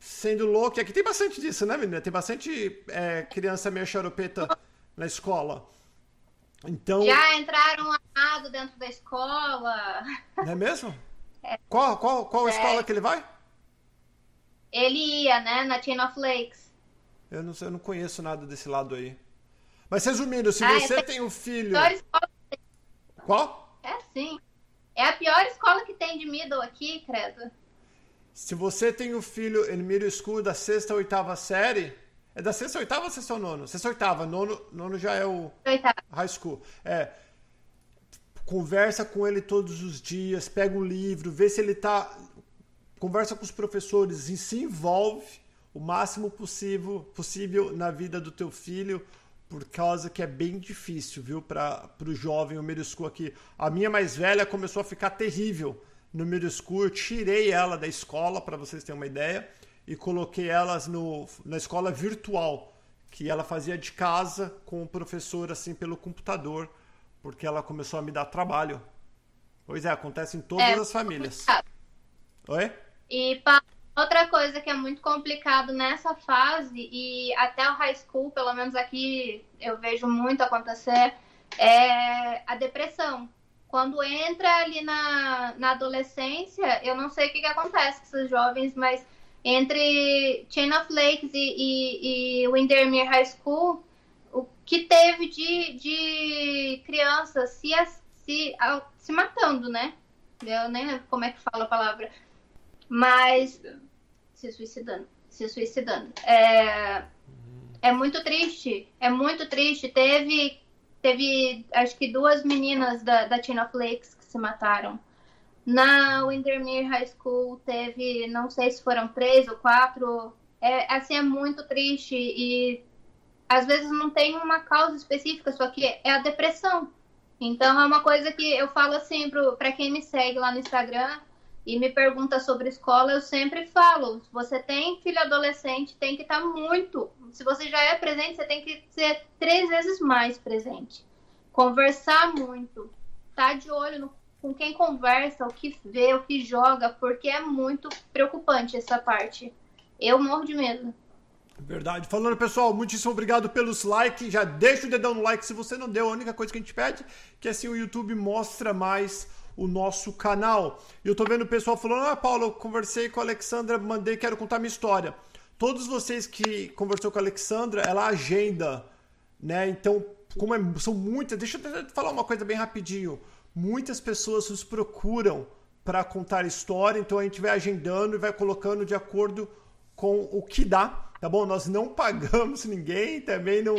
sendo louca. E aqui tem bastante disso, né, menina? Tem bastante é, criança meio charopeta na escola. Então... Já entraram armado dentro da escola. Não é mesmo? É. Qual, qual, qual é. escola que ele vai? Ele ia, né? Na Chain of Lakes. Eu não, eu não conheço nada desse lado aí. Mas resumindo, se ah, você tem um filho. Qual? É sim. É a pior escola que tem de middle aqui, credo. Se você tem um filho em middle school da sexta ou oitava série. É da sexta ou oitava ou sexta ou nono? Sexta ou oitava. Nono, nono já é o Oitava. high school. É. Conversa com ele todos os dias, pega um livro, vê se ele tá. Conversa com os professores e se envolve o máximo possível, possível na vida do teu filho por causa que é bem difícil, viu, para o jovem, o middle school aqui. A minha mais velha começou a ficar terrível no middle school, eu tirei ela da escola, para vocês terem uma ideia, e coloquei elas no, na escola virtual, que ela fazia de casa com o professor, assim, pelo computador, porque ela começou a me dar trabalho. Pois é, acontece em todas é, as famílias. Oi? E Outra coisa que é muito complicado nessa fase, e até o high school, pelo menos aqui eu vejo muito acontecer, é a depressão. Quando entra ali na, na adolescência, eu não sei o que, que acontece com esses jovens, mas entre Chain of Lakes e, e, e Windermere High School, o que teve de, de crianças se, se, se matando, né? Eu nem lembro como é que fala a palavra mas se suicidando, se suicidando. É, é muito triste, é muito triste. Teve, teve acho que duas meninas da, da Tina Flakes que se mataram. Na Windermere High School teve, não sei se foram três ou quatro. É, assim, é muito triste e às vezes não tem uma causa específica, só que é a depressão. Então é uma coisa que eu falo assim para quem me segue lá no Instagram e me pergunta sobre escola, eu sempre falo: você tem filho adolescente, tem que estar tá muito. Se você já é presente, você tem que ser três vezes mais presente. Conversar muito. Tá de olho no, com quem conversa, o que vê, o que joga, porque é muito preocupante essa parte. Eu morro de medo. Verdade. Falando, pessoal, muitíssimo obrigado pelos likes. Já deixa o dedão no like se você não deu. A única coisa que a gente pede é que assim o YouTube mostra mais o nosso canal. Eu tô vendo o pessoal falando: Ah, Paulo, eu conversei com a Alexandra, mandei, quero contar minha história. Todos vocês que conversou com a Alexandra, ela agenda, né? Então, como é, são muitas, deixa eu falar uma coisa bem rapidinho. Muitas pessoas nos procuram para contar história, então a gente vai agendando e vai colocando de acordo com o que dá tá bom? Nós não pagamos ninguém, também não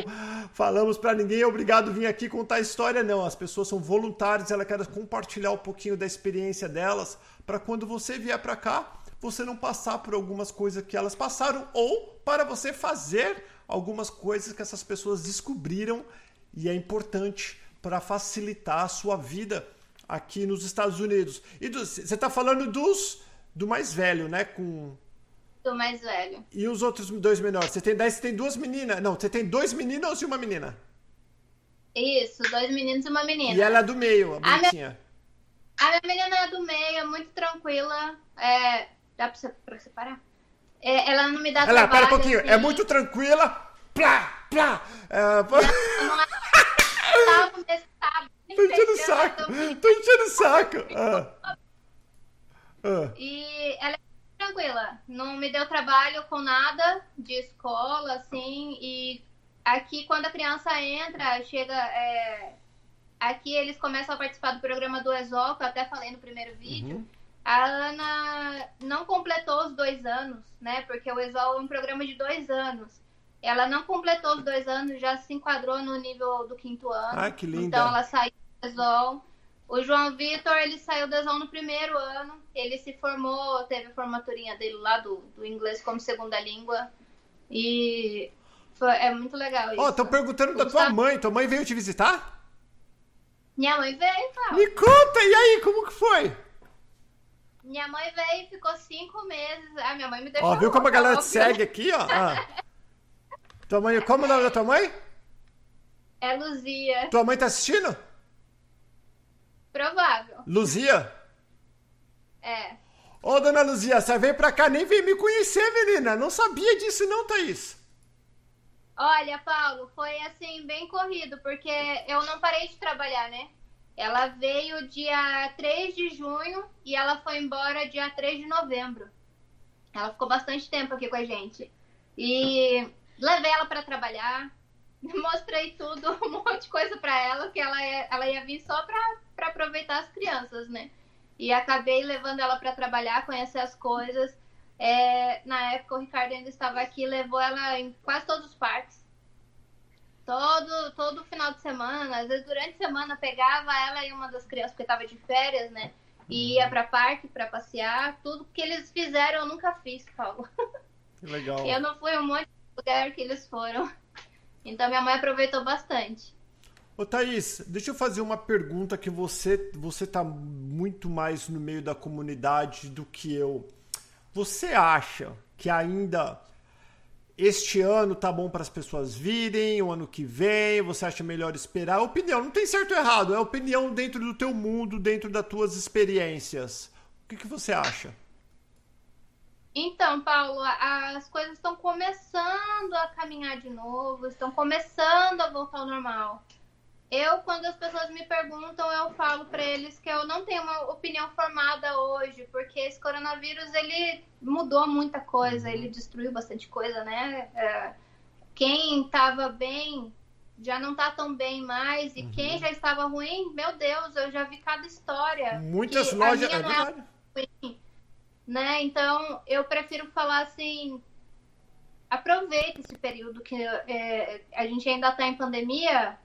falamos para ninguém, obrigado vir aqui contar a história, não. As pessoas são voluntárias, elas querem compartilhar um pouquinho da experiência delas, para quando você vier para cá, você não passar por algumas coisas que elas passaram, ou para você fazer algumas coisas que essas pessoas descobriram e é importante para facilitar a sua vida aqui nos Estados Unidos. E do, você está falando dos do mais velho, né? Com do mais velho. E os outros dois menores? Você tem, daí você tem duas meninas. Não, você tem dois meninos e uma menina. Isso, dois meninos e uma menina. E ela é do meio, a bonitinha. A minha, a minha menina é do meio, é muito tranquila. É, dá pra, pra separar? É, ela não me dá ela, trabalho. Pera um pouquinho, é assim. é muito tranquila. Plá, plá. É, pô... não, não é... Tô enchendo o saco. Tô enchendo o saco. Ah. Ah. E ela é tranquila. Não me deu trabalho com nada de escola, assim. E aqui, quando a criança entra, chega. É... Aqui eles começam a participar do programa do ESOL, que eu até falei no primeiro vídeo. Uhum. A Ana não completou os dois anos, né? Porque o ESOL é um programa de dois anos. Ela não completou os dois anos, já se enquadrou no nível do quinto ano. Ah, que linda. Então ela saiu do ESOL. O João Vitor, ele saiu do ESOL no primeiro ano. Ele se formou, teve a formaturinha dele lá do, do inglês como segunda língua. E foi, é muito legal isso. Ó, oh, estão perguntando da tua mãe. Tua mãe veio te visitar? Minha mãe veio, Paulo. Me conta, e aí, como que foi? Minha mãe veio e ficou cinco meses. A minha mãe me deixou. Ó, viu como a galera te segue aqui, ó? Ah. Tua mãe, como é o nome da tua mãe? É Luzia. Tua mãe tá assistindo? Provável. Luzia? É. Ô, dona Luzia, você veio pra cá nem veio me conhecer, menina. Não sabia disso não, Thaís. Olha, Paulo, foi assim, bem corrido, porque eu não parei de trabalhar, né? Ela veio dia 3 de junho e ela foi embora dia 3 de novembro. Ela ficou bastante tempo aqui com a gente. E levei ela para trabalhar, mostrei tudo, um monte de coisa para ela, que ela ia, ela ia vir só para aproveitar as crianças, né? E acabei levando ela para trabalhar, conhecer as coisas. É, na época o Ricardo ainda estava aqui, levou ela em quase todos os parques. Todo, todo final de semana, às vezes durante a semana pegava ela e uma das crianças, porque estava de férias, né? E ia para parque para passear. Tudo que eles fizeram eu nunca fiz, Paulo. Que legal. Eu não fui um monte lugar que eles foram. Então minha mãe aproveitou bastante. Ô Thaís, deixa eu fazer uma pergunta que você você tá muito mais no meio da comunidade do que eu. Você acha que ainda este ano tá bom para as pessoas virem, o ano que vem, você acha melhor esperar? Opinião, não tem certo ou errado, é opinião dentro do teu mundo, dentro das tuas experiências. O que, que você acha? Então, Paulo, as coisas estão começando a caminhar de novo, estão começando a voltar ao normal. Eu, quando as pessoas me perguntam, eu falo para eles que eu não tenho uma opinião formada hoje, porque esse coronavírus ele mudou muita coisa, ele destruiu bastante coisa, né? É, quem estava bem já não está tão bem mais, e uhum. quem já estava ruim, meu Deus, eu já vi cada história. Muitas lojas. É, é verdade. Né? Então, eu prefiro falar assim: aproveite esse período que é, a gente ainda está em pandemia,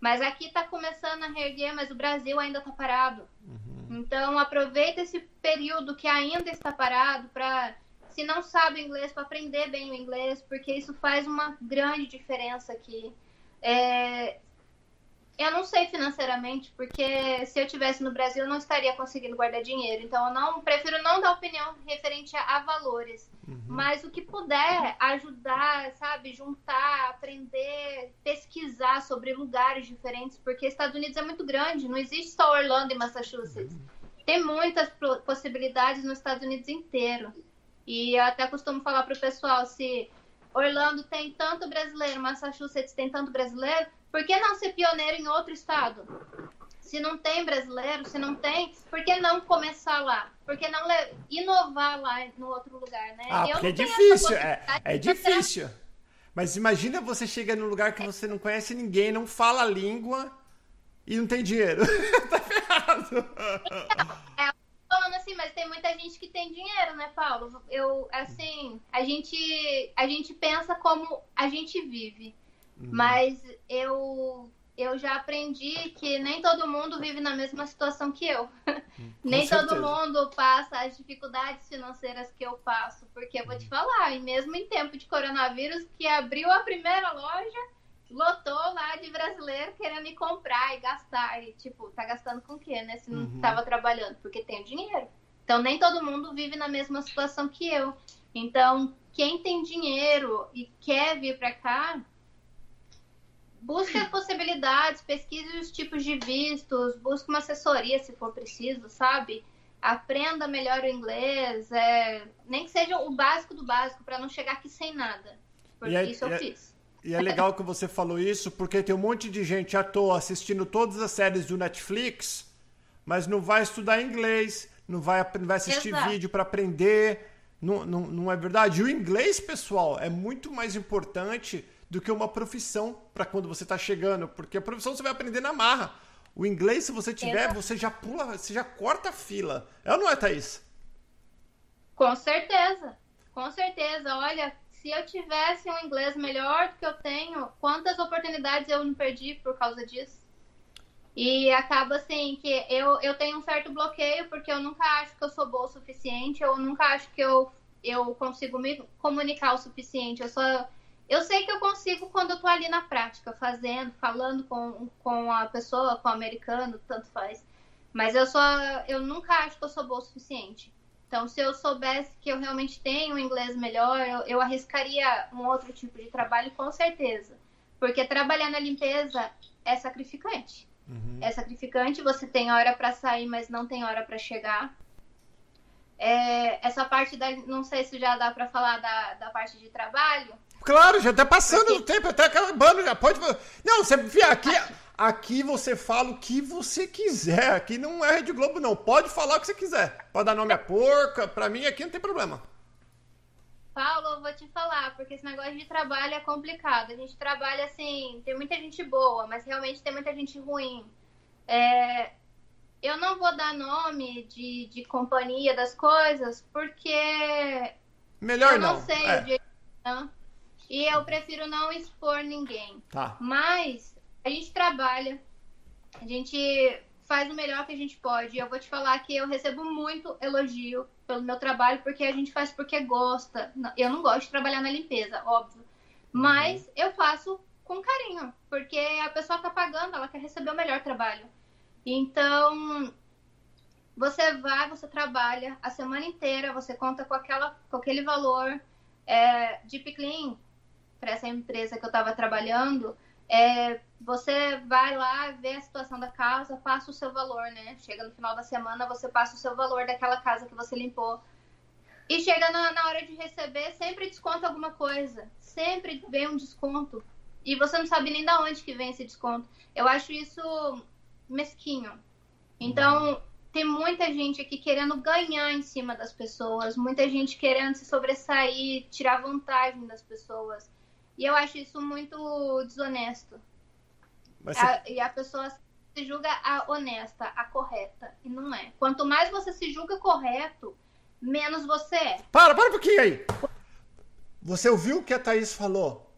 mas aqui está começando a reerguer, mas o Brasil ainda está parado. Uhum. Então, aproveite esse período que ainda está parado para, se não sabe inglês, para aprender bem o inglês, porque isso faz uma grande diferença aqui. É, eu não sei financeiramente, porque se eu tivesse no Brasil eu não estaria conseguindo guardar dinheiro. Então eu não prefiro não dar opinião referente a, a valores. Uhum. Mas o que puder ajudar, sabe, juntar, aprender, pesquisar sobre lugares diferentes, porque Estados Unidos é muito grande, não existe só Orlando e Massachusetts. Uhum. Tem muitas possibilidades nos Estados Unidos inteiro. E eu até costumo falar para o pessoal, se Orlando tem tanto brasileiro, Massachusetts tem tanto brasileiro, por que não ser pioneiro em outro estado? Se não tem brasileiro, se não tem, por que não começar lá? Por que não inovar lá no outro lugar, né? Ah, porque é difícil, é, é difícil. Mas imagina você chega num lugar que você não conhece ninguém, não fala a língua e não tem dinheiro. tá ferrado. É, falando assim, mas tem muita gente que tem dinheiro, né, Paulo? Eu, assim, a gente, a gente pensa como a gente vive. Uhum. Mas eu eu já aprendi que nem todo mundo vive na mesma situação que eu. Hum, nem certeza. todo mundo passa as dificuldades financeiras que eu passo. Porque eu vou te falar, e mesmo em tempo de coronavírus, que abriu a primeira loja, lotou lá de brasileiro querendo me comprar e gastar. E, tipo, tá gastando com o quê, né? Se não uhum. tava trabalhando, porque tem dinheiro. Então, nem todo mundo vive na mesma situação que eu. Então, quem tem dinheiro e quer vir para cá, busque as possibilidades, pesquise os tipos de vistos, busque uma assessoria se for preciso, sabe? Aprenda melhor o inglês, é, nem que seja o básico do básico, para não chegar aqui sem nada. Porque é, isso eu fiz. E é legal que você falou isso, porque tem um monte de gente à toa assistindo todas as séries do Netflix, mas não vai estudar inglês, não vai, não vai assistir Exato. vídeo para aprender. Não, não, não é verdade? E o inglês, pessoal, é muito mais importante do que uma profissão para quando você está chegando, porque a profissão você vai aprender na marra. O inglês, se você tiver, você já pula, você já corta a fila. É ou não é, Thaís? Com certeza, com certeza. Olha, se eu tivesse um inglês melhor do que eu tenho, quantas oportunidades eu não perdi por causa disso? E acaba assim que eu, eu tenho um certo bloqueio porque eu nunca acho que eu sou boa o suficiente, eu nunca acho que eu, eu consigo me comunicar o suficiente. Eu só eu sei que eu consigo quando eu tô ali na prática, fazendo, falando com, com a pessoa, com o americano, tanto faz. Mas eu só eu nunca acho que eu sou boa o suficiente. Então, se eu soubesse que eu realmente tenho um inglês melhor, eu, eu arriscaria um outro tipo de trabalho com certeza. Porque trabalhar na limpeza é sacrificante. Uhum. É sacrificante, você tem hora para sair, mas não tem hora para chegar. É, essa parte da. Não sei se já dá para falar da, da parte de trabalho. Claro, já tá passando Porque... o tempo, até acabando, já pode. Não, você aqui. Aqui você fala o que você quiser. Aqui não é Rede Globo, não. Pode falar o que você quiser. Pode dar nome a porca. Pra mim aqui não tem problema. Paulo, eu vou te falar, porque esse negócio de trabalho é complicado. A gente trabalha assim, tem muita gente boa, mas realmente tem muita gente ruim. É, eu não vou dar nome de, de companhia das coisas, porque. Melhor eu não. não sei é. o dia. E eu prefiro não expor ninguém. Tá. Mas a gente trabalha, a gente faz o melhor que a gente pode. Eu vou te falar que eu recebo muito elogio pelo meu trabalho, porque a gente faz porque gosta. Eu não gosto de trabalhar na limpeza, óbvio. Mas uhum. eu faço com carinho, porque a pessoa tá pagando, ela quer receber o melhor trabalho. Então, você vai, você trabalha a semana inteira, você conta com, aquela, com aquele valor. É, Deep Clean, para essa empresa que eu estava trabalhando, é, você vai lá, vê a situação da casa, passa o seu valor, né? Chega no final da semana, você passa o seu valor daquela casa que você limpou. E chega na, na hora de receber, sempre desconta alguma coisa. Sempre vem um desconto. E você não sabe nem da onde que vem esse desconto. Eu acho isso mesquinho. Então, tem muita gente aqui querendo ganhar em cima das pessoas, muita gente querendo se sobressair, tirar vantagem das pessoas. E eu acho isso muito desonesto. Você... A, e a pessoa se julga a honesta, a correta. E não é. Quanto mais você se julga correto, menos você é. Para, para um pouquinho aí. Você ouviu o que a Thaís falou?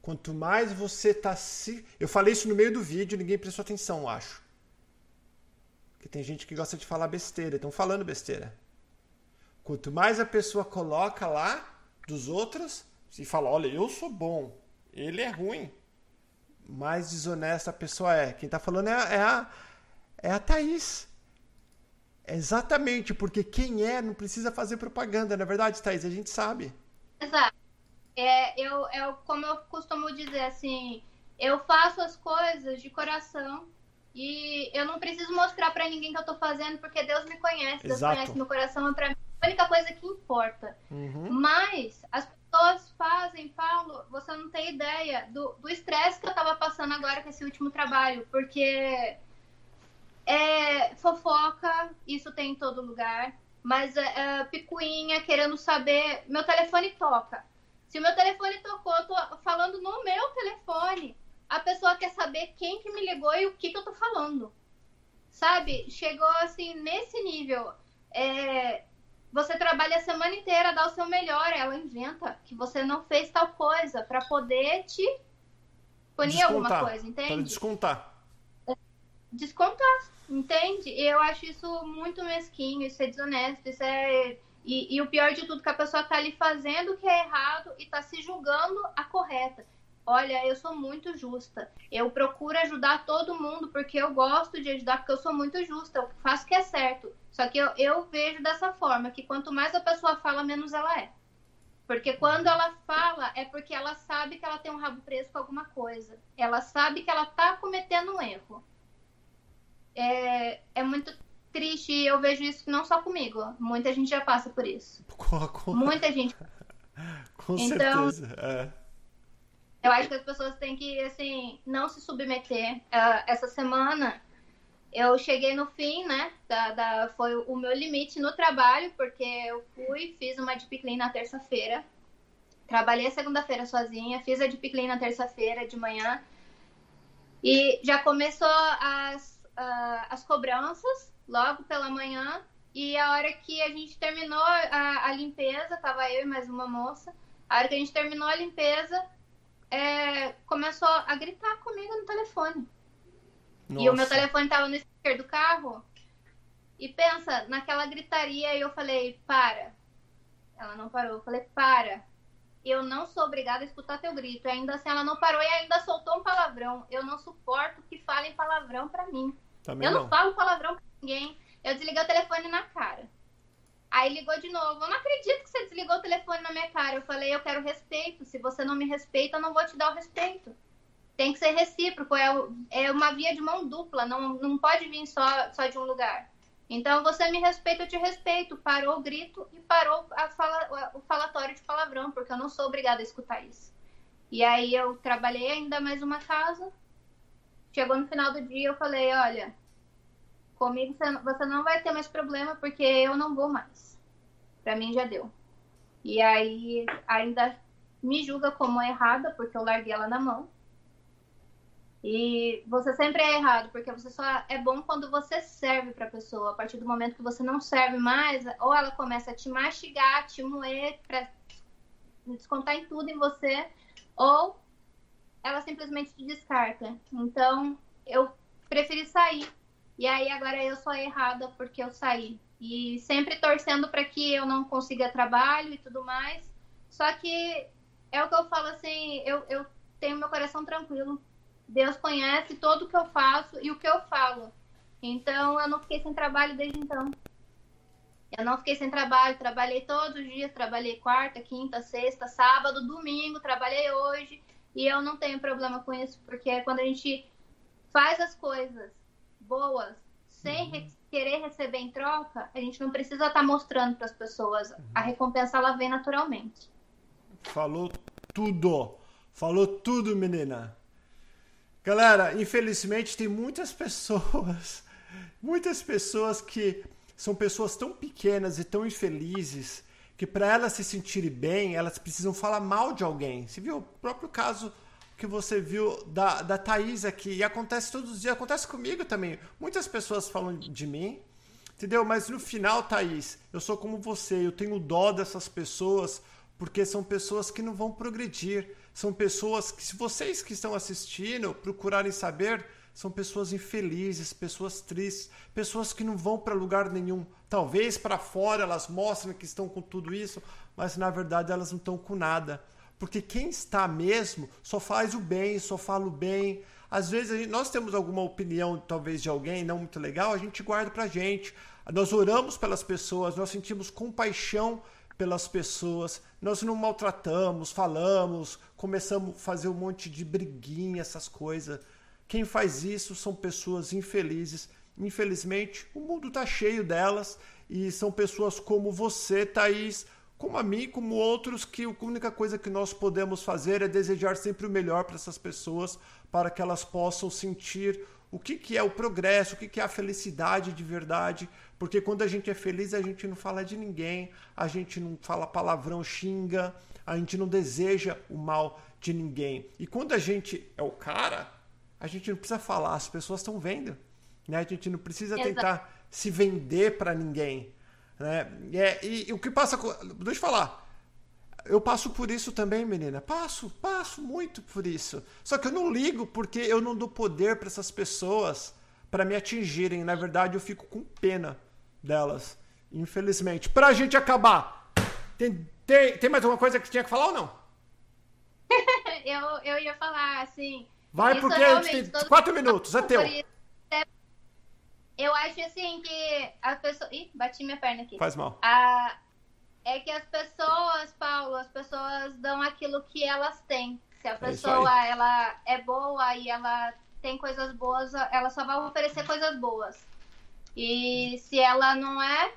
Quanto mais você tá se. Eu falei isso no meio do vídeo, ninguém prestou atenção, acho. Porque tem gente que gosta de falar besteira, estão falando besteira. Quanto mais a pessoa coloca lá dos outros, e fala, olha, eu sou bom, ele é ruim. Mais desonesta a pessoa é. Quem está falando é a, é a, é a Thaís. Exatamente, porque quem é não precisa fazer propaganda, na é verdade, Thaís, a gente sabe. Exato. É, eu, eu, como eu costumo dizer assim, eu faço as coisas de coração e eu não preciso mostrar para ninguém que eu tô fazendo, porque Deus me conhece, Deus Exato. conhece meu coração, é pra mim a única coisa que importa. Uhum. Mas as pessoas fazem, Paulo, você não tem ideia do estresse que eu tava passando agora com esse último trabalho, porque é fofoca, isso tem em todo lugar, mas é, é, picuinha querendo saber, meu telefone toca. Se o meu telefone tocou, eu tô falando no meu telefone. A pessoa quer saber quem que me ligou e o que que eu tô falando. Sabe? Chegou assim nesse nível. É, você trabalha a semana inteira, dá o seu melhor, ela inventa que você não fez tal coisa para poder te punir descontar, alguma coisa, entende? Para descontar. Descontar, entende? Eu acho isso muito mesquinho, isso é desonesto, isso é. E, e o pior de tudo, que a pessoa tá ali fazendo o que é errado e tá se julgando a correta. Olha, eu sou muito justa. Eu procuro ajudar todo mundo porque eu gosto de ajudar, porque eu sou muito justa. Eu faço o que é certo. Só que eu, eu vejo dessa forma, que quanto mais a pessoa fala, menos ela é. Porque quando ela fala, é porque ela sabe que ela tem um rabo preso com alguma coisa. Ela sabe que ela tá cometendo um erro. É, é muito triste e eu vejo isso não só comigo. Muita gente já passa por isso. Com, com... Muita gente. com então, certeza. É. Eu acho que as pessoas têm que, assim, não se submeter. Uh, essa semana eu cheguei no fim, né? Da, da, foi o meu limite no trabalho, porque eu fui, fiz uma deep clean na terça-feira. Trabalhei segunda-feira sozinha, fiz a deep clean na terça-feira de manhã. E já começou as, uh, as cobranças logo pela manhã. E a hora que a gente terminou a, a, limpeza, tava eu e mais uma moça. A hora que a gente terminou a limpeza, é, começou a gritar comigo no telefone. Nossa. E o meu telefone tava no speaker do carro. E pensa, naquela gritaria, eu falei, para. Ela não parou. Eu falei, para. Eu não sou obrigada a escutar teu grito. E ainda assim, ela não parou e ainda soltou um palavrão. Eu não suporto que falem palavrão para mim. Também eu não. não falo palavrão pra ninguém. Eu desliguei o telefone na cara. Aí ligou de novo. Eu não acredito que você desligou o telefone na minha cara. Eu falei, eu quero respeito. Se você não me respeita, eu não vou te dar o respeito tem que ser recíproco, é, é uma via de mão dupla, não, não pode vir só, só de um lugar. Então, você me respeita, eu te respeito. Parou o grito e parou fala, o falatório de palavrão, porque eu não sou obrigada a escutar isso. E aí, eu trabalhei ainda mais uma casa. Chegou no final do dia, eu falei: olha, comigo você não vai ter mais problema, porque eu não vou mais. Pra mim já deu. E aí, ainda me julga como errada, porque eu larguei ela na mão. E você sempre é errado, porque você só é bom quando você serve para a pessoa. A partir do momento que você não serve mais, ou ela começa a te mastigar, te moer, para descontar em tudo em você, ou ela simplesmente te descarta. Então, eu preferi sair. E aí agora eu sou errada porque eu saí. E sempre torcendo para que eu não consiga trabalho e tudo mais. Só que é o que eu falo assim, eu, eu tenho meu coração tranquilo Deus conhece todo o que eu faço e o que eu falo. Então, eu não fiquei sem trabalho desde então. Eu não fiquei sem trabalho, trabalhei todos os dias, trabalhei quarta, quinta, sexta, sábado, domingo, trabalhei hoje. E eu não tenho problema com isso, porque quando a gente faz as coisas boas sem uhum. querer receber em troca, a gente não precisa estar tá mostrando para as pessoas. A recompensa ela vem naturalmente. Falou tudo. Falou tudo, menina. Galera, infelizmente tem muitas pessoas, muitas pessoas que são pessoas tão pequenas e tão infelizes que para elas se sentirem bem, elas precisam falar mal de alguém. Você viu o próprio caso que você viu da, da Thaís aqui, e acontece todos os dias, acontece comigo também. Muitas pessoas falam de mim, entendeu? Mas no final, Thaís, eu sou como você, eu tenho dó dessas pessoas, porque são pessoas que não vão progredir são pessoas que, se vocês que estão assistindo procurarem saber, são pessoas infelizes, pessoas tristes, pessoas que não vão para lugar nenhum. Talvez para fora elas mostrem que estão com tudo isso, mas na verdade elas não estão com nada. Porque quem está mesmo só faz o bem, só fala o bem. Às vezes gente, nós temos alguma opinião, talvez de alguém não muito legal, a gente guarda para gente. Nós oramos pelas pessoas, nós sentimos compaixão pelas pessoas, nós não maltratamos, falamos, começamos a fazer um monte de briguinha, essas coisas. Quem faz isso são pessoas infelizes. Infelizmente, o mundo está cheio delas e são pessoas como você, Thaís, como a mim, como outros, que a única coisa que nós podemos fazer é desejar sempre o melhor para essas pessoas, para que elas possam sentir o que, que é o progresso, o que, que é a felicidade de verdade. Porque quando a gente é feliz, a gente não fala de ninguém, a gente não fala palavrão, xinga, a gente não deseja o mal de ninguém. E quando a gente é o cara, a gente não precisa falar, as pessoas estão vendo. Né? A gente não precisa Exato. tentar se vender para ninguém. Né? É, e, e, o que passa. Deixa eu falar. Eu passo por isso também, menina. Passo, passo muito por isso. Só que eu não ligo porque eu não dou poder para essas pessoas para me atingirem. Na verdade, eu fico com pena delas, infelizmente. Para a gente acabar, tem, tem, tem mais alguma coisa que tinha que falar ou não? eu, eu ia falar assim. Vai porque a gente tem quatro minutos, é teu. Eu acho assim que as pessoas. Ih, bati minha perna aqui. Faz mal. A é que as pessoas, Paulo, as pessoas dão aquilo que elas têm. Se a é pessoa é ela é boa e ela tem coisas boas, ela só vai oferecer coisas boas. E se ela não é,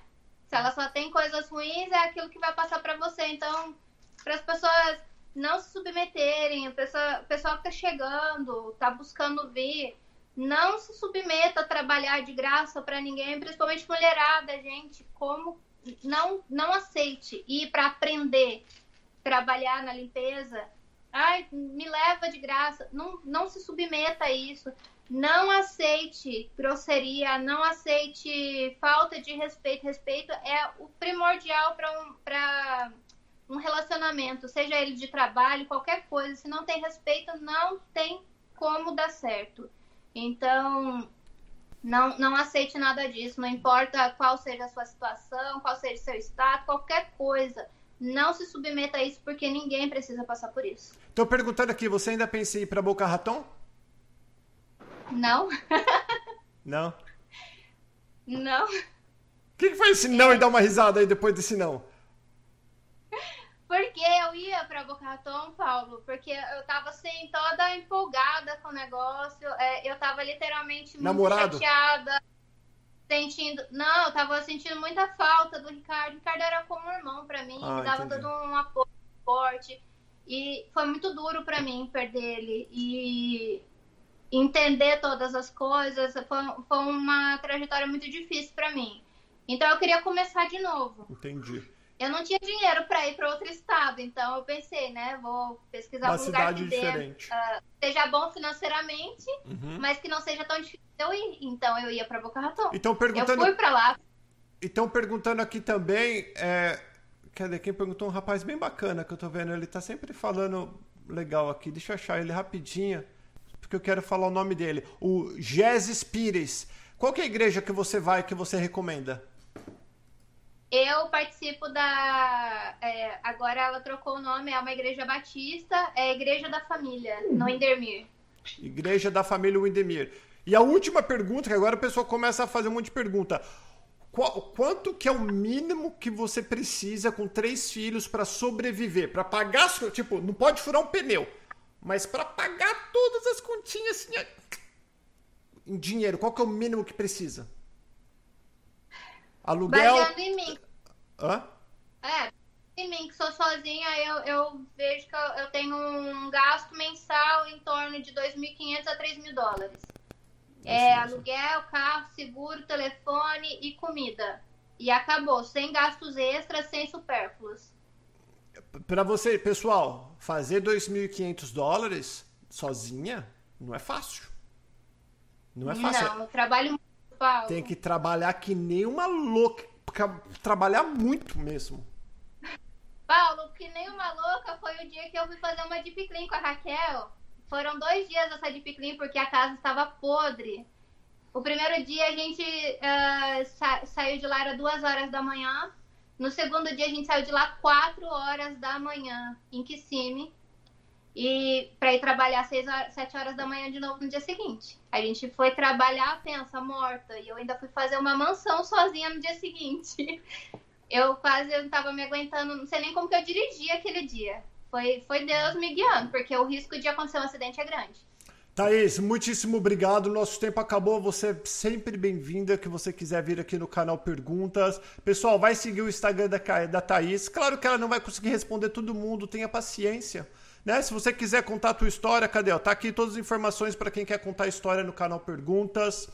se ela só tem coisas ruins, é aquilo que vai passar para você. Então, para as pessoas não se submeterem, o pessoal, o pessoal que tá chegando, tá buscando vir, não se submeta a trabalhar de graça para ninguém, principalmente mulherada, gente. Como não não aceite ir para aprender, trabalhar na limpeza. Ai, me leva de graça. Não, não se submeta a isso. Não aceite grosseria, não aceite falta de respeito. Respeito é o primordial para um, um relacionamento, seja ele de trabalho, qualquer coisa. Se não tem respeito, não tem como dar certo. Então, não, não aceite nada disso, não importa qual seja a sua situação, qual seja o seu estado, qualquer coisa. Não se submeta a isso porque ninguém precisa passar por isso. Tô perguntando aqui, você ainda pensa em ir pra Boca Raton? Não. Não? Não. O que, que foi esse não e dar uma risada aí depois desse não? Porque eu ia pra Boca Raton, Paulo, porque eu tava assim, toda empolgada com o negócio. É, eu tava literalmente muito Namorado? chateada. Sentindo. Não, eu tava sentindo muita falta do Ricardo. O Ricardo era como um irmão pra mim, Ah, me dava entendi. todo um apoio forte. E foi muito duro pra mim perder ele. E entender todas as coisas foi, foi uma trajetória muito difícil pra mim. Então eu queria começar de novo. Entendi. Eu não tinha dinheiro para ir para outro estado, então eu pensei, né, vou pesquisar Uma um lugar que dê, diferente. seja bom financeiramente, Uhum. mas que não seja tão difícil eu ir. Então eu ia para Boca Raton. Então Eu perguntando, fui para lá. então perguntando aqui também, é, cadê quem perguntou um rapaz bem bacana que eu tô vendo, ele tá sempre falando legal aqui. Deixa eu achar ele rapidinho, porque eu quero falar o nome dele. O Jesus Pires. Qual que é a igreja que você vai que você recomenda? Eu participo da. é, agora ela trocou o nome, é uma igreja batista, é a Igreja da Família, no Endermir. Igreja da Família Windemir. E a última pergunta, que agora a pessoa começa a fazer um monte de pergunta. Qual- quanto que é o mínimo que você precisa com três filhos para sobreviver? Para pagar, tipo, não pode furar um pneu, mas para pagar todas as continhas assim, em dinheiro, qual que é o mínimo que precisa? Aluguel. Baseando em mim. Hã? É, em mim, que sou sozinha, eu, eu vejo que eu, eu tenho um gasto mensal em torno de 2.500 a 3.000 dólares. É aluguel, carro, seguro, telefone e comida. E acabou, sem gastos extras, sem supérfluos. Para você, pessoal, fazer 2.500 dólares sozinha não é fácil. Não é fácil. Não, eu trabalho muito, Paulo. Tem que trabalhar que nem uma louca. ca- Trabalhar muito mesmo. Paulo, que nem uma louca foi o dia que eu fui fazer uma deep clean com a Raquel. Foram dois dias essa deep clean porque a casa estava podre. O primeiro dia a gente ah, sa- saiu de lá era duas horas da manhã. No segundo dia a gente saiu de lá quatro horas da manhã em Kissimmee. E para ir trabalhar seis horas, sete horas da manhã de novo no dia seguinte. A gente foi trabalhar, pensa, morta. E eu ainda fui fazer uma mansão sozinha no dia seguinte. Eu quase não tava me aguentando, não sei nem como que eu dirigi aquele dia. Foi, foi Deus me guiando, porque o risco de acontecer um acidente é grande. Thaís, muitíssimo obrigado. Nosso tempo acabou. Você é sempre bem-vinda. Que você quiser vir aqui no canal Perguntas. Pessoal, vai seguir o Instagram da, da Thaís. Claro que ela não vai conseguir responder todo mundo. Tenha paciência. Né? Se você quiser contar a tua história, cadê? ó? Tá aqui todas as informações para quem quer contar a história no canal Perguntas.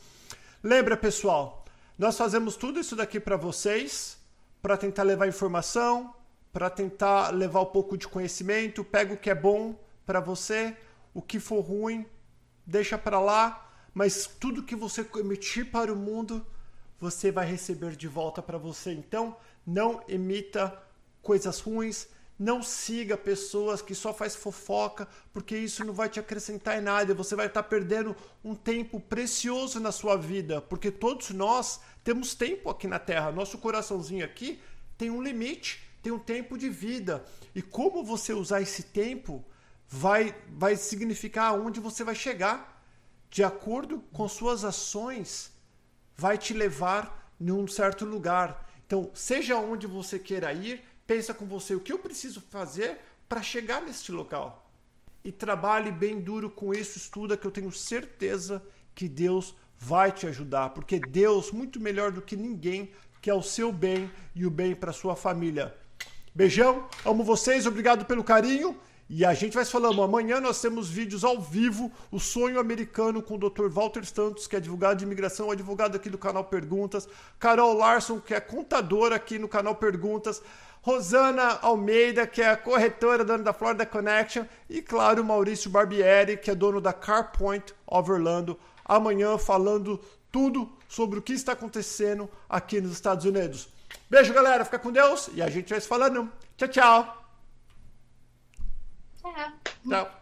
Lembra, pessoal, nós fazemos tudo isso daqui para vocês, para tentar levar informação, para tentar levar um pouco de conhecimento. Pega o que é bom para você, o que for ruim, deixa para lá, mas tudo que você emitir para o mundo, você vai receber de volta para você. Então, não emita coisas ruins, não siga pessoas que só faz fofoca, porque isso não vai te acrescentar em nada, você vai estar perdendo um tempo precioso na sua vida, porque todos nós temos tempo aqui na Terra, nosso coraçãozinho aqui tem um limite, tem um tempo de vida. E como você usar esse tempo vai, vai significar aonde você vai chegar. De acordo com suas ações, vai te levar num certo lugar. Então, seja onde você queira ir, pensa com você o que eu preciso fazer para chegar neste local. E trabalhe bem duro com isso, estuda que eu tenho certeza que Deus vai te ajudar, porque Deus muito melhor do que ninguém quer o seu bem e o bem para sua família. Beijão, amo vocês, obrigado pelo carinho E a gente vai se falando. Amanhã nós temos vídeos ao vivo. O Sonho Americano com o Dr. Walter Santos, que é advogado de imigração, advogado aqui do canal Perguntas. Carol Larson, que é contadora aqui no canal Perguntas. Rosana Almeida, que é a corretora dona da Florida Connection. E, claro, Maurício Barbieri, que é dono da CarPoint of Orlando. Amanhã falando tudo sobre o que está acontecendo aqui nos Estados Unidos. Beijo, galera. Fica com Deus e a gente vai se falando. Tchau, tchau. Tchau. Tchau.